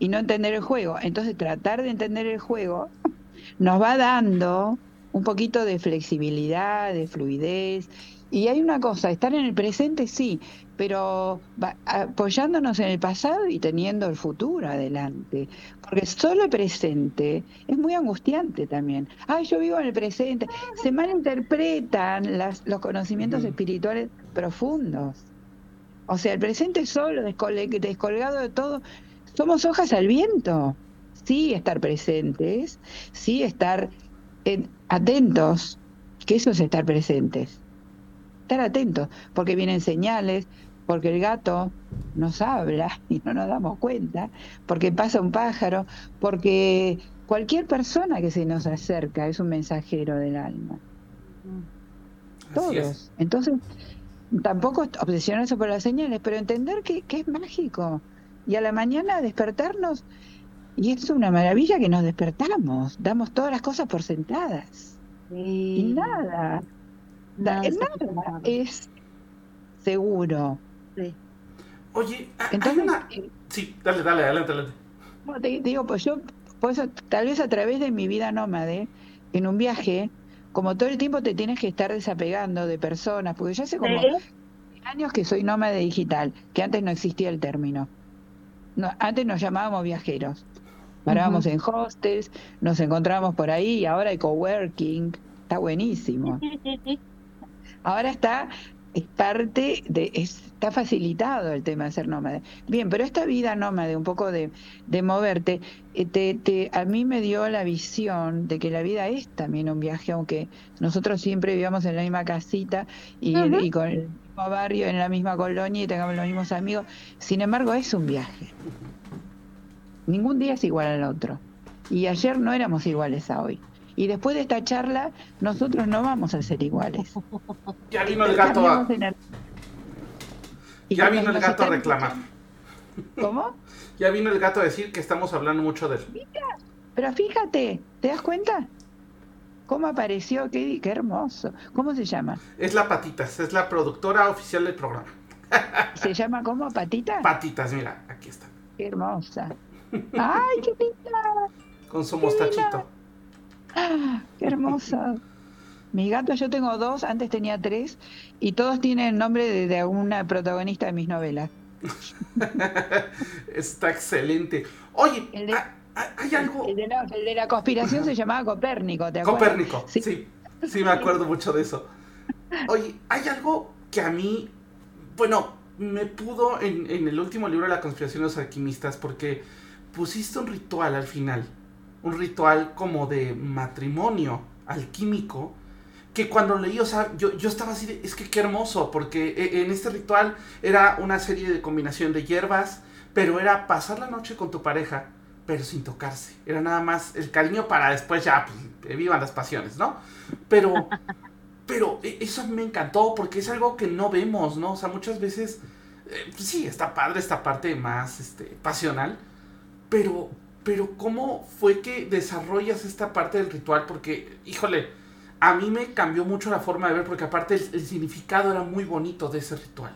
D: y no entender el juego. Entonces tratar de entender el juego [LAUGHS] nos va dando un poquito de flexibilidad, de fluidez. Y hay una cosa, estar en el presente sí, pero apoyándonos en el pasado y teniendo el futuro adelante. Porque solo el presente es muy angustiante también. Ay, yo vivo en el presente. Se malinterpretan las, los conocimientos espirituales profundos. O sea, el presente solo, descol- descolgado de todo, somos hojas al viento. Sí, estar presentes, sí, estar en- atentos, que eso es estar presentes. Estar atentos, porque vienen señales, porque el gato nos habla [LAUGHS] y no nos damos cuenta, porque pasa un pájaro, porque cualquier persona que se nos acerca es un mensajero del alma.
B: Así es.
D: Todos. Entonces, tampoco obsesionarse por las señales, pero entender que, que es mágico. Y a la mañana despertarnos, y es una maravilla que nos despertamos, damos todas las cosas por sentadas. Y
C: Sí.
D: Nada, es seguro.
C: Sí.
B: Oye, hay
D: Entonces,
B: una...
D: eh,
B: Sí, dale, dale, adelante, adelante.
D: no, te digo, pues yo, por eso, tal vez a través de mi vida nómade, en un viaje, como todo el tiempo te tienes que estar desapegando de personas, porque ya hace como
C: Sí.
D: años que soy nómada digital, que antes no existía el término. No, antes nos llamábamos viajeros. Parábamos en hostels, nos encontrábamos por ahí y ahora hay coworking. Está buenísimo. [LAUGHS] Ahora está, es parte de, está facilitado el tema de ser nómade. Bien, pero esta vida nómade, un poco de, de moverte, eh, te, te- a mí me dio la visión de que la vida es también un viaje, aunque nosotros siempre vivamos en la misma casita y, y con el mismo barrio, en la misma colonia y tengamos los mismos amigos. Sin embargo, es un viaje. Ningún día es igual al otro. Y ayer no éramos iguales a hoy. Y después de esta charla, nosotros no vamos a ser iguales. [LAUGHS]
B: Ya vino el gato a, ya vino el gato a reclamar.
D: ¿Cómo? [LAUGHS]
B: Ya vino el gato a decir que estamos hablando mucho de él.
D: Pero fíjate, ¿te das cuenta? ¿Cómo apareció? Qué, qué hermoso. ¿Cómo se llama?
B: Es la Patitas, es la productora oficial del programa. [LAUGHS]
D: ¿Se llama cómo? ¿Patita?
B: Patitas, mira, aquí está.
D: qué hermosa. ¡Ay, qué linda!
B: Con su mostachito.
D: ¡Ah, [LAUGHS] qué hermosa! Mi gato, yo tengo dos, antes tenía tres, y todos tienen el nombre de, de alguna protagonista de mis novelas. [LAUGHS]
B: Está excelente. Oye,
D: El de-
B: ¿hay- ¿hay algo?
D: El de la, el de la conspiración se llamaba Copérnico, ¿te acuerdas?
B: Copérnico,
D: Sí.
B: sí. sí, me acuerdo mucho de eso. Oye, hay algo que a mí, bueno, me pudo en, en el último libro de la conspiración de los alquimistas porque pusiste un ritual al final, un ritual como de matrimonio alquímico, que cuando leí, o sea, yo, yo estaba así de, es que qué hermoso, porque e- en este ritual era una serie de combinación de hierbas, pero era pasar la noche con tu pareja, pero sin tocarse. Era nada más el cariño para después ya, pues, vivan las pasiones, ¿no? Pero, [LAUGHS] pero e- eso me encantó porque es algo que no vemos, ¿no? O sea, muchas veces, eh, pues sí, está padre esta parte más este, pasional, pero, pero ¿cómo fue que desarrollas esta parte del ritual? Porque, híjole, a mí me cambió mucho la forma de ver porque aparte el, el significado era muy bonito de ese ritual.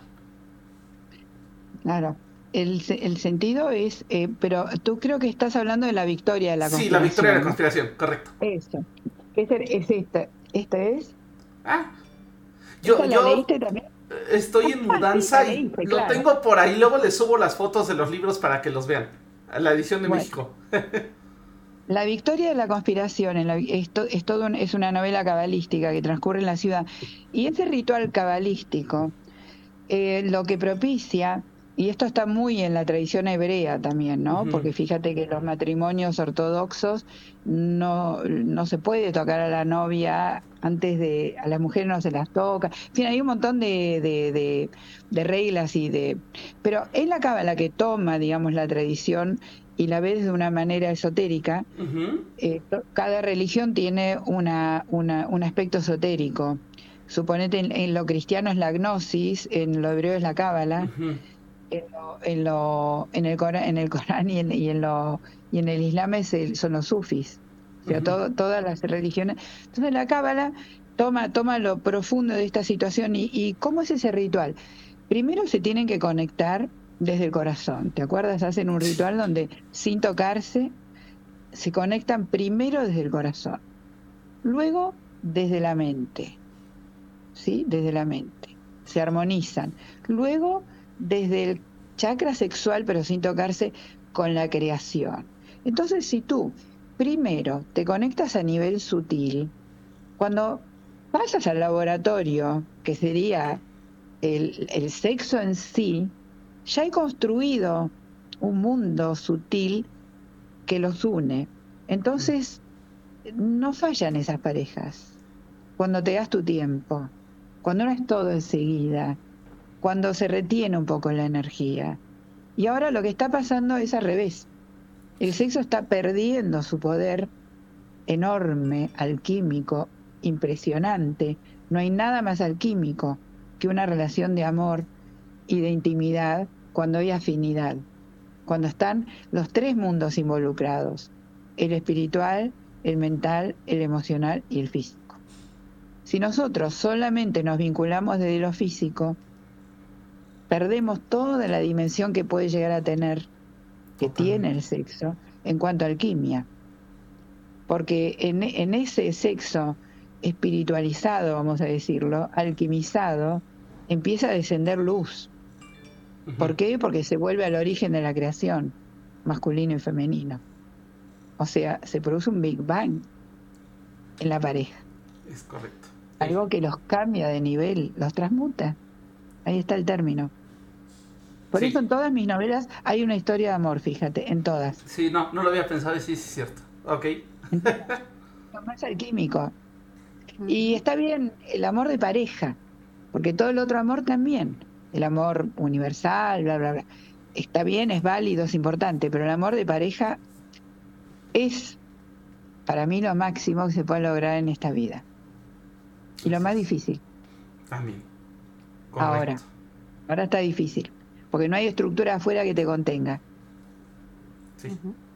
D: Claro. El, el sentido es, eh, pero tú creo que estás hablando de la victoria de la
B: sí, la victoria de la conspiración, correcto.
D: Eso. Ese es esta. ¿Esta es?
B: Ah, yo,
D: ¿Esta la
B: yo
D: leíste también?
B: estoy en mudanza [LAUGHS]
D: Sí, la
B: y lo
D: claro.
B: tengo por ahí. Luego les subo las fotos de los libros para que los vean. A la edición de
D: Bueno.
B: México. [LAUGHS]
D: La victoria de la conspiración en la- es, to- es todo un- es una novela cabalística que transcurre en la ciudad. Y ese ritual cabalístico eh, lo que propicia, y esto está muy en la tradición hebrea también, ¿no? Porque fíjate que los matrimonios ortodoxos no, no se puede tocar a la novia antes de, a las mujeres no se las toca. En fin, hay un montón de, de, de- de reglas y de... Pero es la cábala que toma, digamos, la tradición y la ve de una manera esotérica, eh, cada religión tiene una, una- un aspecto esotérico. Suponete en, en lo cristiano es la gnosis, en lo hebreo es la cábala, en, lo, en, lo- en el Corán, en el Corán y en, y en lo y en el Islam es el- son los sufis. Todas las religiones. Entonces la cábala toma, toma lo profundo de esta situación y, y ¿cómo es ese ritual? Primero se tienen que conectar desde el corazón. ¿Te acuerdas? Hacen un ritual donde sin tocarse se conectan primero desde el corazón, luego desde la mente, ¿sí? Desde la mente. Se armonizan. Luego desde el chakra sexual, pero sin tocarse, con la creación. Entonces, si tú primero te conectas a nivel sutil, cuando pasas al laboratorio, que sería el, el sexo en sí, ya hay construido un mundo sutil que los une. Entonces, no fallan esas parejas. Cuando te das tu tiempo, cuando no es todo enseguida, cuando se retiene un poco la energía. Y ahora lo que está pasando es al revés. El sexo está perdiendo su poder enorme, alquímico, impresionante. No hay nada más alquímico que una relación de amor y de intimidad cuando hay afinidad, cuando están los tres mundos involucrados, el espiritual, el mental, el emocional y el físico. Si nosotros solamente nos vinculamos desde lo físico, perdemos toda la dimensión que puede llegar a tener, que tiene el sexo, en cuanto a alquimia. Porque en, en ese sexo espiritualizado, vamos a decirlo, alquimizado, empieza a descender luz. ¿Por qué? Porque se vuelve al origen de la creación, masculino y femenino. O sea, se produce un Big Bang en la pareja.
B: Es correcto.
D: Algo que los cambia de nivel, los transmuta. Ahí está el término. Por eso en todas mis novelas hay una historia de amor, fíjate, en todas.
B: Sí, no, no lo había pensado y sí, sí es cierto. Ok. [LAUGHS]
D: más alquímico. Y está bien el amor de pareja, porque todo el otro amor también, el amor universal, bla, bla, bla, está bien, es válido, es importante, pero el amor de pareja es para mí lo máximo que se puede lograr en esta vida. Y lo más difícil.
B: También.
D: Ahora, ahora está difícil, porque no hay estructura afuera que te contenga.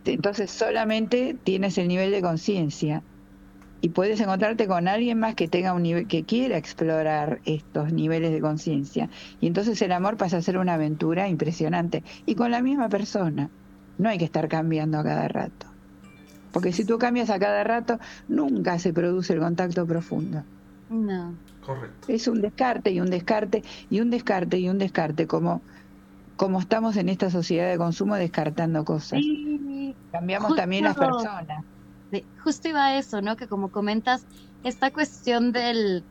D: Entonces solamente tienes el nivel de conciencia y puedes encontrarte con alguien más que tenga un nivel que quiera explorar estos niveles de conciencia. Y entonces el amor pasa a ser una aventura impresionante. Y con la misma persona no hay que estar cambiando a cada rato. Porque si tú cambias a cada rato nunca se produce el contacto profundo.
C: No.
B: Correcto.
D: Es un descarte y un descarte y un descarte y un descarte como como estamos en esta sociedad de consumo descartando cosas. Cambiamos también las personas.
C: justo iba a eso, ¿no? Que como comentas, esta cuestión del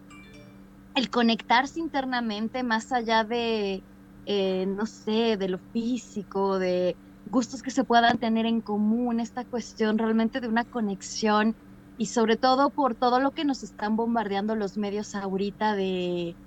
C: el conectarse internamente más allá de, eh, no sé, de lo físico, de gustos que se puedan tener en común, esta cuestión realmente de una conexión y sobre todo por todo lo que nos están bombardeando los medios ahorita de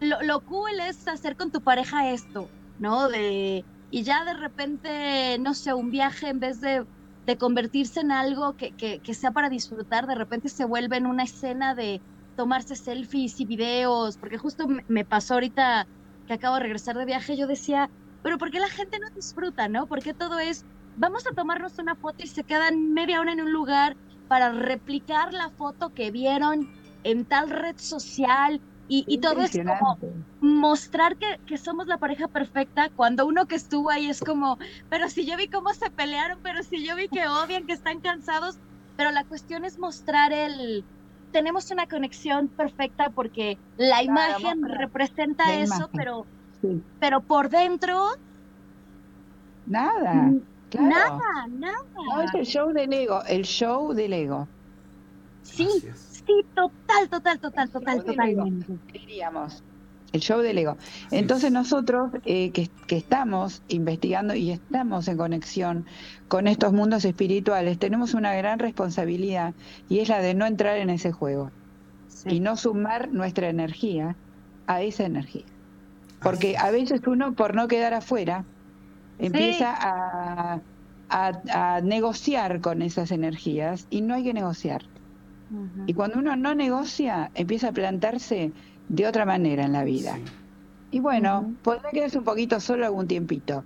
C: lo, lo cool es hacer con tu pareja esto, ¿no? De y ya de repente, no sé, un viaje en vez de de convertirse en algo que, que, sea para disfrutar, de repente se vuelve en una escena de tomarse selfies y videos, porque justo me pasó ahorita que acabo de regresar de viaje, yo decía, pero ¿por qué la gente no disfruta, no? Porque todo es, vamos a tomarnos una foto y se quedan media hora en un lugar para replicar la foto que vieron en tal red social y, todo es como mostrar que, que, somos la pareja perfecta cuando uno que estuvo ahí es como, pero si yo vi cómo se pelearon, pero si yo vi que odian, que están cansados, pero la cuestión es mostrar el, tenemos una conexión perfecta porque la imagen representa eso, pero pero por dentro
D: nada.
C: Nada, nada.
D: No es el show del ego, el show del ego.
C: Sí, Sí, total, total, total, total, totalmente.
D: Diríamos. El show del ego. Entonces nosotros eh, que, estamos investigando y estamos en conexión con estos mundos espirituales, tenemos una gran responsabilidad y es la de no entrar en ese juego y no sumar nuestra energía a esa energía. Porque a veces uno, por no quedar afuera, empieza a, a negociar con esas energías y no hay que negociar. Y cuando uno no negocia, empieza a plantarse de otra manera en la vida. Y bueno, podrá quedarse un poquito solo algún tiempito.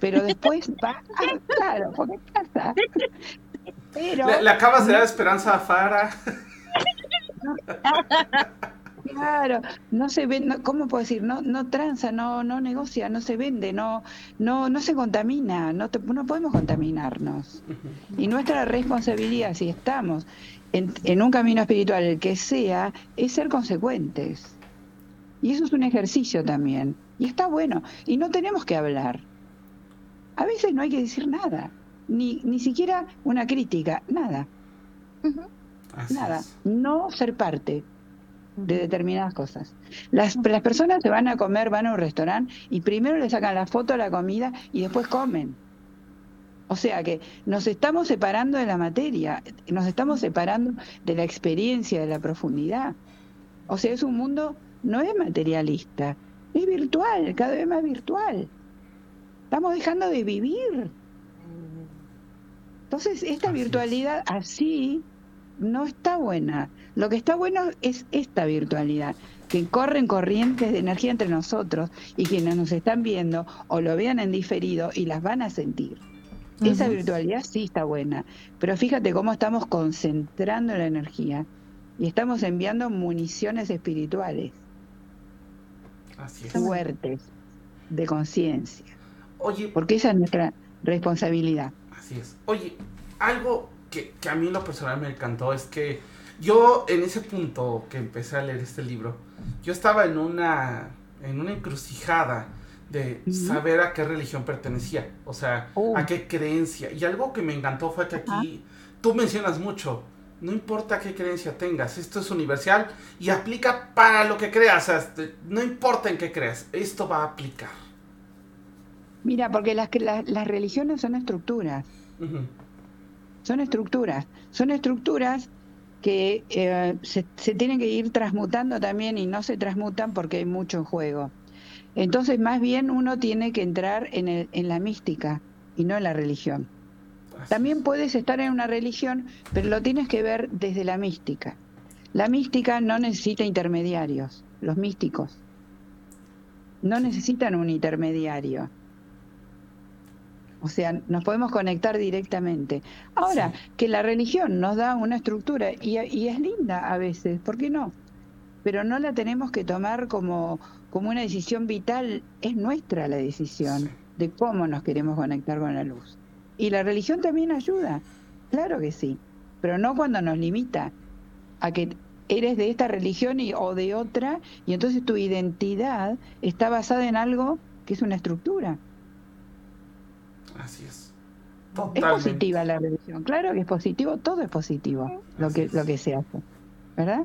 D: Pero después [LAUGHS] va, claro, porque pasa. [LAUGHS]
B: Pero, le, acabas de dar esperanza a Fara. [LAUGHS]
D: Claro, no se vende, ¿cómo puedo decir? No, no tranza, no, no negocia, no se vende, no, no, no se contamina, no, no podemos contaminarnos. Y nuestra responsabilidad, si estamos en, un camino espiritual, el que sea, es ser consecuentes. Y eso es un ejercicio también. Y está bueno. Y no tenemos que hablar. A veces no hay que decir nada. Ni, ni siquiera una crítica. Nada. Nada. No ser parte de determinadas cosas. Las, las personas se van a comer, van a un restaurante y primero le sacan la foto a la comida y después comen. O sea que nos estamos separando de la materia, nos estamos separando de la experiencia, de la profundidad. O sea, es un mundo, no es materialista, es virtual, cada vez más virtual. Estamos dejando de vivir. Entonces, esta virtualidad así no está buena. Lo que está bueno es esta virtualidad, que corren corrientes de energía entre nosotros y quienes nos están viendo o lo vean en diferido y las van a sentir. Esa virtualidad sí está buena, pero fíjate cómo estamos concentrando la energía y estamos enviando municiones espirituales fuertes de conciencia. Oye, porque esa es nuestra responsabilidad.
B: Así es. Oye, algo que, que, a mí en lo personal me encantó es que Yo en ese punto que empecé a leer este libro, yo estaba en una, en una encrucijada de saber a qué religión pertenecía, o sea,
D: Oh.
B: a qué creencia. Y algo que me encantó fue que aquí tú mencionas mucho, no importa qué creencia tengas, esto es universal y aplica para lo que creas, o sea, este, no importa en qué creas, esto va a aplicar.
D: Mira, porque las, que- las, las religiones son estructuras, son estructuras, son estructuras que eh, se, se tienen que ir transmutando también y no se transmutan porque hay mucho en juego. Entonces, más bien uno tiene que entrar en, el- en la mística y no en la religión. También
B: es.
D: puedes estar en una religión, pero lo tienes que ver desde la mística. La mística no necesita intermediarios, los místicos. No necesitan un intermediario. O sea, nos podemos conectar directamente. Ahora, que la religión nos da una estructura y, y es linda a veces, ¿por qué no? Pero no la tenemos que tomar como, como una decisión vital, es nuestra la decisión de cómo nos queremos conectar con la luz. Y la religión también ayuda, claro que sí, pero no cuando nos limita a que eres de esta religión y, o de otra, y entonces tu identidad está basada en algo que es una estructura.
B: Así es.
D: Es positiva la religión, claro que es positivo, todo es positivo, lo que,
B: es.
D: lo que se hace, ¿verdad?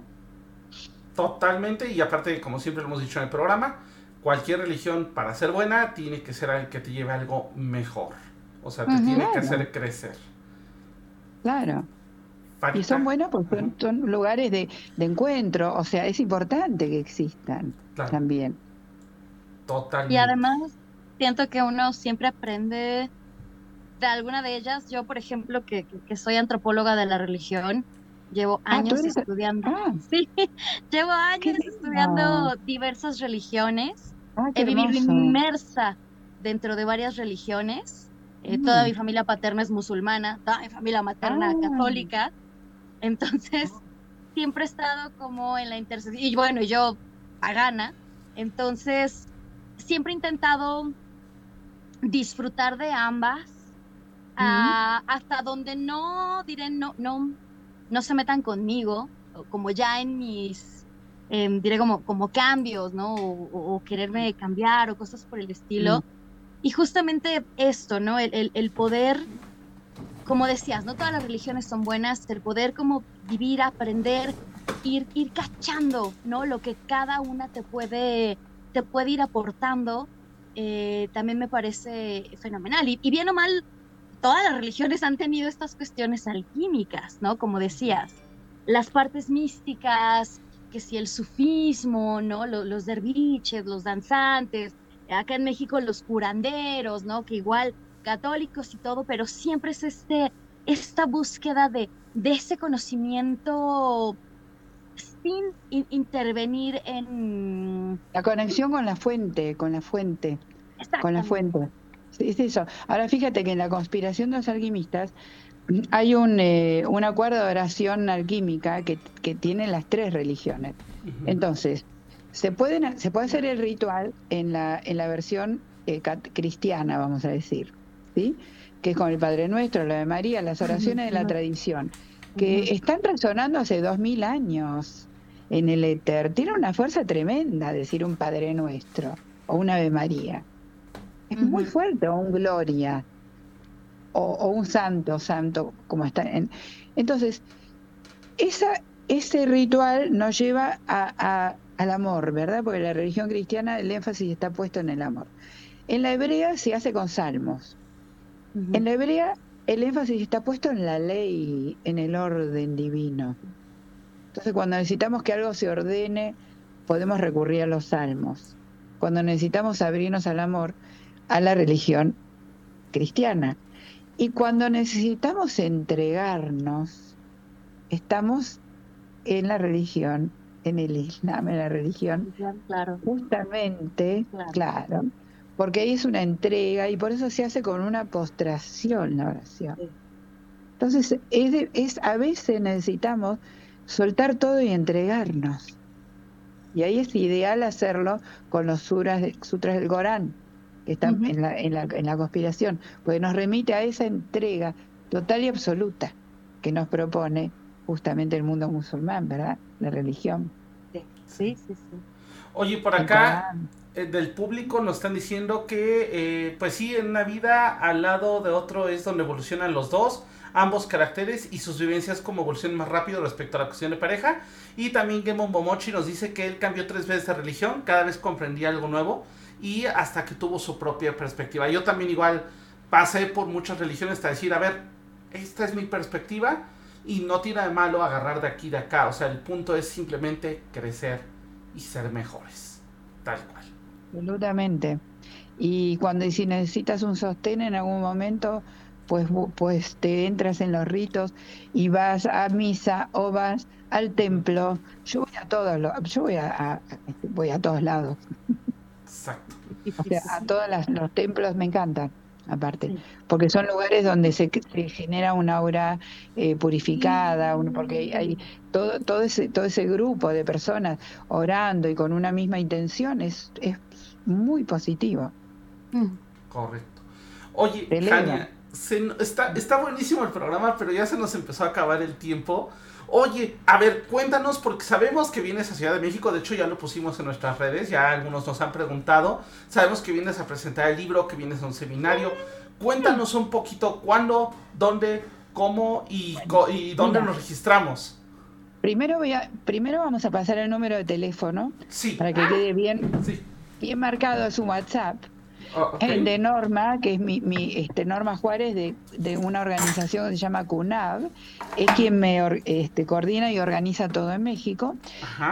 B: Totalmente, y aparte, como siempre lo hemos dicho en el programa, cualquier religión para ser buena tiene que ser algo que te lleve a algo mejor. O sea, te tiene que hacer crecer.
D: Claro. Y son buenos porque son, son lugares de, de encuentro, o sea, es importante que existan
B: Claro.
D: también.
B: Totalmente.
C: Y además, siento que uno siempre aprende de alguna de ellas. Yo, por ejemplo, que, que- que soy antropóloga de la religión, llevo
D: Ah, ¿tú
C: años
D: eres-
C: estudiando.
D: Ah, [LAUGHS]
C: Sí, llevo años estudiando diversas religiones.
D: ah,
C: He vivido
D: hermoso.
C: inmersa dentro de varias religiones. Eh,
D: Mm.
C: Toda mi familia paterna es musulmana, toda mi familia materna católica. Entonces, [LAUGHS] siempre he estado como en la intersección. Y bueno, yo pagana. Entonces, siempre he intentado disfrutar de ambas. ah, hasta donde no diré no, no, no se metan conmigo, como ya en mis, em, diré como, como cambios, ¿no? O, o- o quererme cambiar o cosas por el estilo. Y justamente esto, ¿no? El, el- el poder, como decías, no todas las religiones son buenas, el poder como vivir, aprender, ir, ir cachando, ¿no? Lo que cada una te puede, te puede ir aportando, eh, también me parece fenomenal. Y, y bien o mal, todas las religiones han tenido estas cuestiones alquímicas, ¿no? Como decías, las partes místicas, que si el sufismo, ¿no? Lo- Los, derviches, los danzantes, acá en México los curanderos, ¿no? Que igual católicos y todo, pero siempre es este, esta búsqueda de, de ese conocimiento sin in- intervenir en...
D: La conexión con la fuente, con la fuente, con la fuente. Es eso. Ahora fíjate que en la conspiración de los alquimistas mm, hay un, eh, un acuerdo de oración alquímica que, que tiene las tres religiones. Entonces, se, pueden, se puede hacer el ritual en la, en la versión eh, cristiana, vamos a decir, ¿sí? que es con el Padre Nuestro, la de María, las oraciones de la tradición, que están resonando hace dos mil años en el éter. Tiene una fuerza tremenda decir un Padre Nuestro o una Ave María. Es muy fuerte, o un Gloria, o, o un Santo, Santo, como está en... Entonces, esa, ese ritual nos lleva a- a- al amor, ¿verdad? Porque la religión cristiana el énfasis está puesto en el amor. En la hebrea se hace con salmos. En la hebrea el énfasis está puesto en la ley, en el orden divino. Entonces cuando necesitamos que algo se ordene, podemos recurrir a los salmos. Cuando necesitamos abrirnos al amor, a la religión cristiana. Y cuando necesitamos entregarnos, estamos en la religión, en el Islam, en la religión
C: Claro.
D: Justamente,
C: Claro.
D: claro. porque ahí es una entrega y por eso se hace con una postración la oración.
C: Sí.
D: Entonces, es, de- es a veces necesitamos soltar todo y entregarnos. Y ahí es ideal hacerlo con los suras, sutras del Corán, que están
C: Ujú.
D: en, la, en, la, en la conspiración, porque nos remite a esa entrega total y absoluta que nos propone justamente el mundo musulmán, ¿verdad? La religión.
C: Sí, sí, sí.
B: Oye, por acá eh, del público nos están diciendo que, eh, pues sí, en una vida al lado de otro es donde evolucionan los dos, ambos caracteres y sus vivencias como evolucionan más rápido respecto a la cuestión de pareja. Y también Gemon Bomochi nos dice que él cambió tres veces de religión, cada vez comprendía algo nuevo y hasta que tuvo su propia perspectiva. Yo también igual pasé por muchas religiones hasta decir, a ver, esta es mi perspectiva y no tiene de malo agarrar de aquí de acá. O sea, el punto es simplemente crecer y ser mejores. Tal cual.
D: Absolutamente. Y cuando si necesitas un sostén en algún momento, pues, pues te entras en los ritos y vas a misa o vas al templo. Yo voy a todos los, yo voy a, voy a todos lados.
B: Exacto.
D: a todos los templos me encantan aparte, porque son lugares donde se, genera una aura eh, purificada, porque hay todo, todo, ese, todo ese grupo de personas orando y con una misma intención es, es muy positivo.
B: Mm. Correcto. Oye, Jania, está, está buenísimo el programa, pero ya se nos empezó a acabar el tiempo. Oye, a ver, cuéntanos, porque sabemos que vienes a Ciudad de México, de hecho ya lo pusimos en nuestras redes, ya algunos nos han preguntado, sabemos que vienes a presentar el libro, que vienes a un seminario, cuéntanos un poquito cuándo, dónde, cómo y, y dónde nos registramos.
D: Primero, voy a, primero vamos a pasar el número de teléfono
B: sí.
D: para que quede bien, bien marcado su WhatsApp. Oh, el de Norma, que es mi, mi este, Norma Juárez de, de, una organización que se llama CUNAV, es quien me este, coordina y organiza todo en México.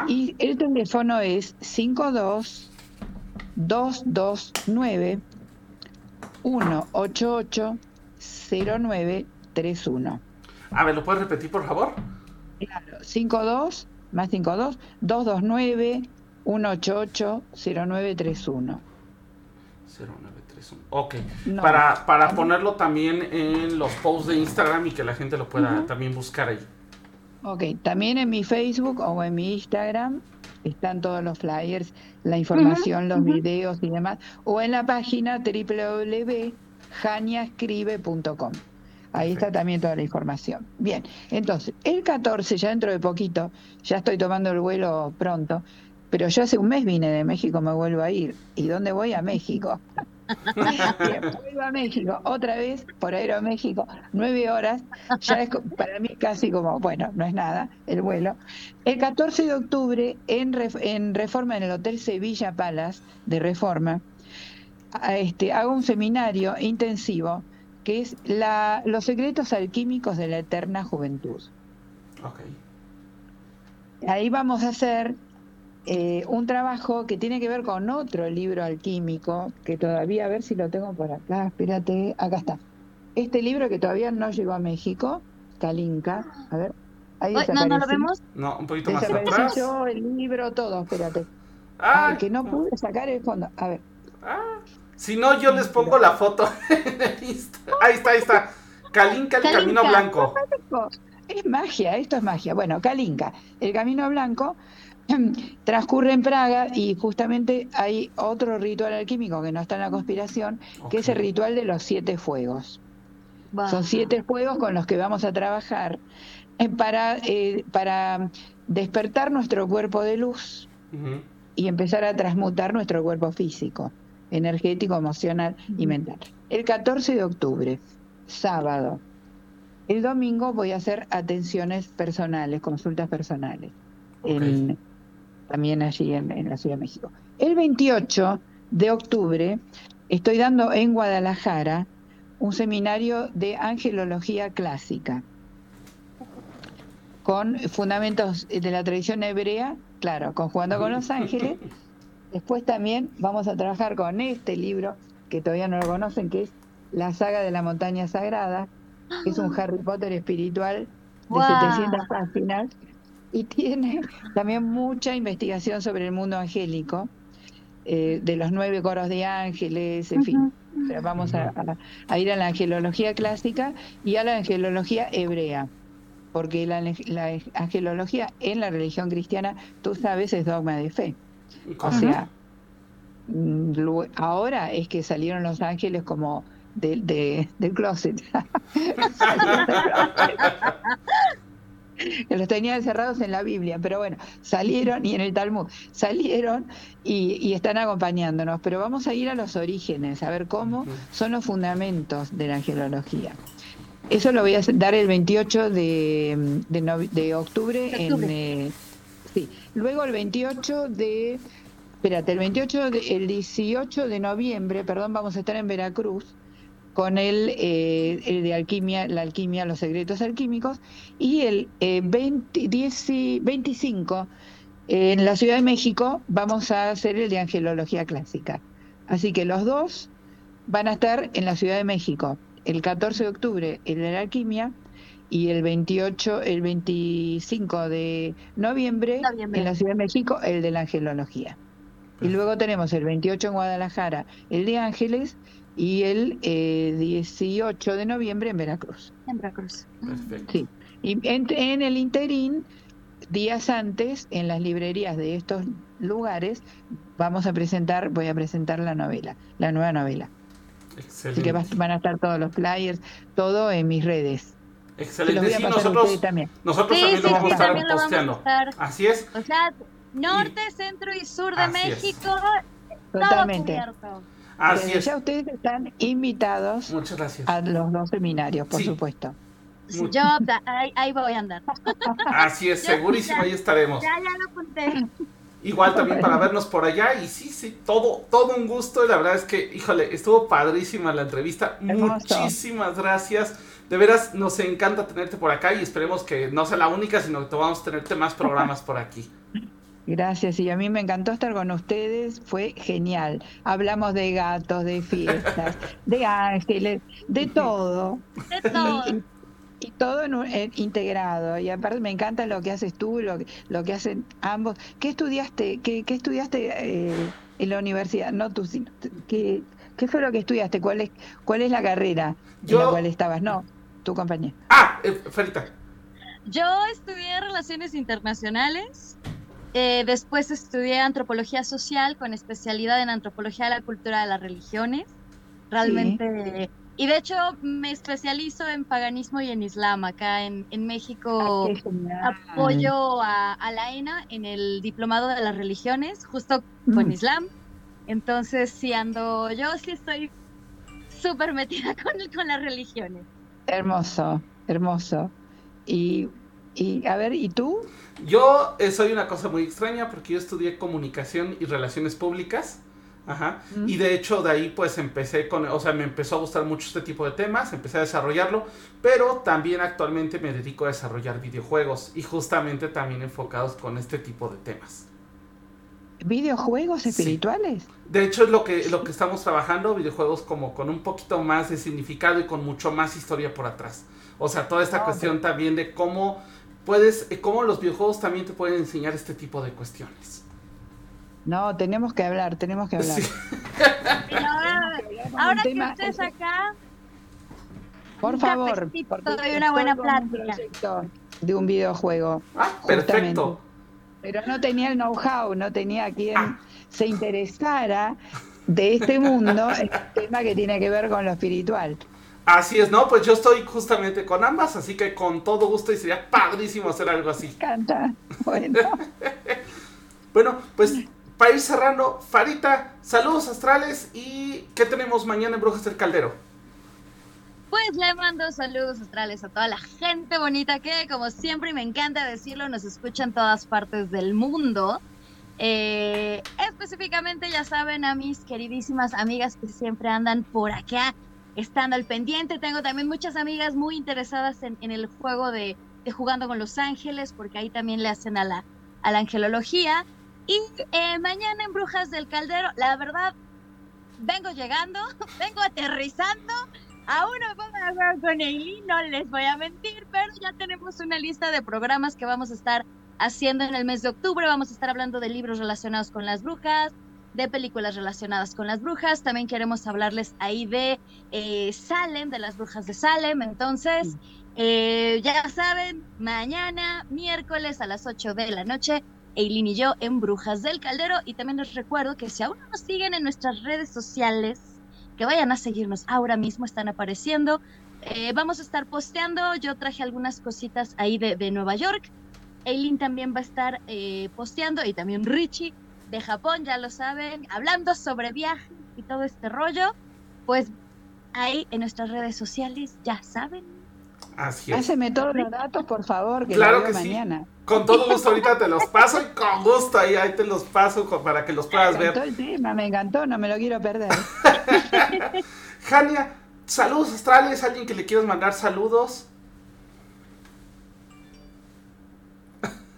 D: Y el teléfono es 52 229 188 0931.
B: A ver, ¿lo puedes repetir, por favor?
D: Claro, 52 más 52 229 188 0931.
B: 0931. Ok. Para, para ponerlo también en los posts de Instagram y que la gente lo pueda también buscar ahí.
D: Ok, también en mi Facebook o en mi Instagram están todos los flyers, la información, los videos y demás, o en la página www.janiascribe.com. Ahí está también toda la información. Bien, entonces, el 14, ya dentro de poquito, ya estoy tomando el vuelo pronto, pero yo hace un mes vine de México, me vuelvo a ir. ¿Y dónde voy? A México. [LAUGHS] vuelvo a México, otra vez por Aeroméxico, nueve horas, ya es para mí casi como, bueno, no es nada el vuelo. El 14 de octubre en, en Reforma, en el Hotel Sevilla Palace de Reforma, este, hago un seminario intensivo que es la, los secretos alquímicos de la eterna juventud.
B: Okay.
D: Ahí vamos a hacer eh, un trabajo que tiene que ver con otro libro alquímico, que todavía, a ver si lo tengo por acá, espérate, acá está. Este libro que todavía no llegó a México, Kalinka, a ver, ahí
C: No, no lo vemos.
B: No, un poquito más atrás.
D: yo, el libro, todo, espérate. Ah, que no pude sacar el fondo, a ver.
B: Ah, si no, yo les pongo la foto [LAUGHS] Ahí está, ahí está. Kalinka, el camino blanco.
D: Es magia, esto es magia. Bueno, Kalinka, el camino blanco [CLEARS THROAT] transcurre en Praga y justamente hay otro ritual alquímico que no está en la conspiración, que es el ritual de los siete fuegos. Son siete fuegos con los que vamos a trabajar eh, para, eh, para despertar nuestro cuerpo de luz y empezar a transmutar nuestro cuerpo físico, energético, emocional y mental. El 14 de octubre, sábado. El domingo voy a hacer atenciones personales, consultas personales. En, también allí en, la Ciudad de México. El 28 de octubre estoy dando en Guadalajara un seminario de angelología clásica con fundamentos de la tradición hebrea, claro, conjugando con los ángeles. Después también vamos a trabajar con este libro, que todavía no lo conocen, que es La saga de la montaña sagrada, que es un Harry Potter espiritual de 700 páginas, y tiene también mucha investigación sobre el mundo angélico, eh, de los nueve coros de ángeles, en fin. vamos a, ir a la angelología clásica y a la angelología hebrea, porque la, angelología en la religión cristiana, tú sabes, es dogma de fe. O sea, mm, ahora es que salieron los ángeles como de, del closet. [LAUGHS] que los tenían encerrados en la Biblia, pero bueno, salieron y en el Talmud, salieron y, están acompañándonos, pero vamos a ir a los orígenes, a ver cómo son los fundamentos de la angelología. Eso lo voy a dar el 28 de, de, octubre, en... Eh, sí, luego el 28 de... Espérate, el 28, el 18 de noviembre, perdón, vamos a estar en Veracruz con el, eh, el, de alquimia, la alquimia, los secretos alquímicos, y el 20, eh, 25 en la Ciudad de México vamos a hacer el de angelología clásica. Así que los dos van a estar en la Ciudad de México. El 14 de octubre el de la alquimia y el 28, el 25 de noviembre, en la Ciudad de México el de la angelología. Y luego tenemos el 28 en Guadalajara el de ángeles y el 18 eh, de noviembre en Veracruz.
C: En Veracruz.
B: Perfecto.
D: Sí. Y en, el interín, días antes, en las librerías de estos lugares, vamos a presentar, voy a presentar la novela, la nueva novela. Excelente. Así que van a estar todos los flyers, todo en mis redes.
B: Excelente. Sí, nosotros también. Nosotros también lo vamos a estar. Así es.
C: O sea, norte, centro y sur de México.
D: Totalmente. Así es. Ya ustedes están invitados
B: Muchas gracias.
D: a los dos seminarios, por supuesto.
C: Yo ahí, voy a andar. [LAUGHS]
B: Así es, segurísimo, ahí estaremos.
C: Ya, ya lo apunté.
B: Igual también para vernos por allá y sí, sí, todo, todo un gusto. Y la verdad es que, híjole, estuvo padrísima la entrevista. Muchísimas gracias. De veras, nos encanta tenerte por acá y esperemos que no sea la única, sino que vamos a tenerte más programas por aquí.
D: Gracias, y a mí me encantó estar con ustedes, fue genial. Hablamos de gatos, de fiestas, [LAUGHS] de ángeles, de todo.
C: De todo.
D: Y, todo integrado. Y aparte me encanta lo que haces tú, lo, lo que hacen ambos. ¿Qué estudiaste? ¿Qué, qué estudiaste eh, en la universidad? No tú, sino, ¿qué, ¿qué, fue lo que estudiaste? ¿Cuál es, cuál es la carrera en la cual estabas? No, tu compañía.
B: Ah, eh, Ferita.
C: Yo estudié Relaciones Internacionales eh, después estudié antropología social con especialidad en antropología de la cultura de las religiones. Realmente. Y de hecho me especializo en paganismo y en islam. Acá en, México ah, apoyo a, la ENA en el diplomado de las religiones, justo con islam. Entonces, sí ando, yo sí estoy súper metida [LAUGHS] con, con las religiones.
D: Hermoso, hermoso. Y, y a ver, ¿y tú?
B: Yo eh, soy una cosa muy extraña porque yo estudié comunicación y relaciones públicas. Ajá. Mm. Y de hecho de ahí pues empecé con, o sea, me empezó a gustar mucho este tipo de temas, empecé a desarrollarlo, pero también actualmente me dedico a desarrollar videojuegos y justamente también enfocados con este tipo de temas.
D: ¿Videojuegos espirituales?
B: De hecho es lo que, lo que estamos trabajando, videojuegos como con un poquito más de significado y con mucho más historia por atrás. O sea, toda esta cuestión también de cómo puedes, eh, cómo los videojuegos también te pueden enseñar este tipo de cuestiones.
D: No, tenemos que hablar, tenemos que hablar.
C: ahora, que estés acá,
D: por favor,
C: porque una buena plática.
D: de un videojuego.
B: Ah, perfecto.
D: Pero no tenía el know-how, no tenía quien ah. se interesara de este mundo, el tema que tiene que ver con lo espiritual.
B: Así es, ¿no? Pues yo estoy justamente con ambas, así que con todo gusto y sería padrísimo hacer algo así. Me
D: encanta. Bueno. [LAUGHS]
B: bueno, pues para ir cerrando, Farita, saludos astrales y ¿qué tenemos mañana en Brujas del Caldero?
C: Pues le mando saludos astrales a toda la gente bonita que, como siempre, me encanta decirlo, nos escucha en todas partes del mundo. Eh, específicamente, ya saben, a mis queridísimas amigas que siempre andan por acá estando al pendiente. Tengo también muchas amigas muy interesadas en, el juego de, Jugando con los Ángeles, porque ahí también le hacen a la, angelología. Y eh, mañana en Brujas del Caldero, la verdad, vengo llegando, [LAUGHS] vengo aterrizando. Aún no puedo hablar con Eileen, no les voy a mentir, pero ya tenemos una lista de programas que vamos a estar haciendo en el mes de octubre. Vamos a estar hablando de libros relacionados con las brujas, de películas relacionadas con las brujas. También queremos hablarles ahí de eh, Salem, de las brujas de Salem. Entonces, eh, ya saben, mañana, miércoles a las 8 de la noche, Eileen y yo en Brujas del Caldero. Y también les recuerdo que si aún no nos siguen en nuestras redes sociales, que vayan a seguirnos ahora mismo, están apareciendo eh, vamos a estar posteando. Yo traje algunas cositas ahí de, de Nueva York. Eileen también va a estar eh, posteando y también Richie de Japón, ya lo saben, hablando sobre viajes y todo este rollo. Pues ahí en nuestras redes sociales, ya saben.
B: Así es.
D: Haceme todos los datos, por favor, que
B: Claro que sí.
D: mañana.
B: Con todo gusto ahorita te los paso y con gusto ahí, ahí te los paso para que los puedas
D: Me encantó
B: ver.
D: el tema, me encantó, no me lo quiero perder. [LAUGHS]
B: Jania, saludos astrales, alguien que le quieras mandar saludos.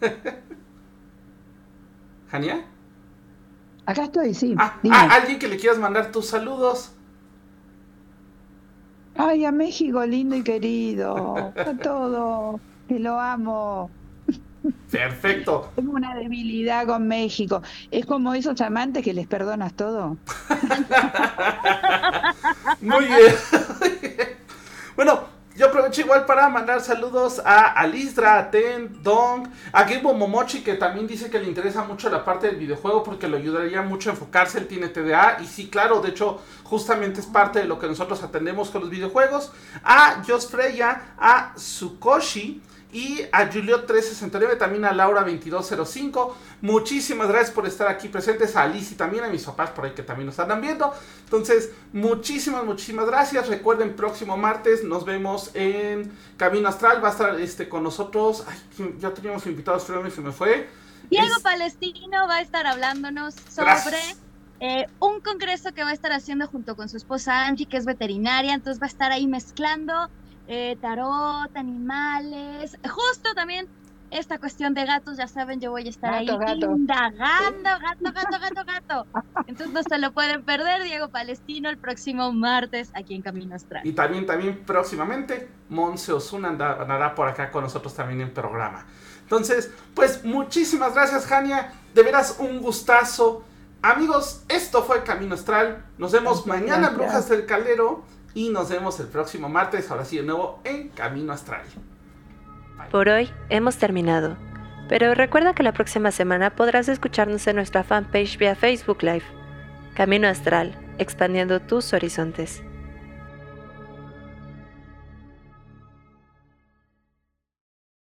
B: [LAUGHS] Jania?
D: Acá estoy, sí.
B: Ah, ah, alguien que le quieras mandar tus saludos.
D: Ay, a México lindo y querido. A todo. Te lo amo.
B: Perfecto.
D: Tengo una debilidad con México. Es como esos amantes que les perdonas todo. [LAUGHS] [LAUGHS]
B: Muy bien. bueno, yo aprovecho igual para mandar saludos a Alisdra, a Ten, Dong, a Gabo Momochi, que también dice que le interesa mucho la parte del videojuego porque le ayudaría mucho a enfocarse. Él tiene TDA y sí, claro, de hecho, justamente es parte de lo que nosotros atendemos con los videojuegos. A Jos Freya, a Sukoshi. Y a Juliot369, también a Laura2205. Muchísimas gracias por estar aquí presentes. A Alice y también a mis papás por ahí que también nos andan viendo. Entonces, muchísimas, muchísimas gracias. Recuerden, próximo martes nos vemos en Camino Astral. Va a estar este, con nosotros. Ay, ya teníamos invitados, pero se me fue.
C: Diego
B: Es-
C: Palestino va a estar hablándonos sobre eh, un congreso que va a estar haciendo junto con su esposa Angie, que es veterinaria, entonces va a estar ahí mezclando eh, tarot, animales, justo también esta cuestión de gatos, ya saben, yo voy a estar
D: Gato,
C: ahí
D: gato.
C: indagando, gato, gato, gato, gato. [LAUGHS] Entonces no se lo pueden perder, Diego Palestino, el próximo martes aquí en Camino Astral.
B: Y también, también próximamente, Monse Osuna anda- andará por acá con nosotros también en programa. Entonces, pues muchísimas gracias, Jania. De veras, un gustazo. Amigos, esto fue Camino Astral. Nos vemos
D: Muchas
B: mañana,
D: gracias.
B: Brujas del Calero. Y nos vemos el próximo martes, ahora sí de nuevo, en Camino Astral.
A: Por hoy hemos terminado, pero recuerda que la próxima semana podrás escucharnos en nuestra fanpage vía Facebook Live. Camino Astral, expandiendo tus horizontes.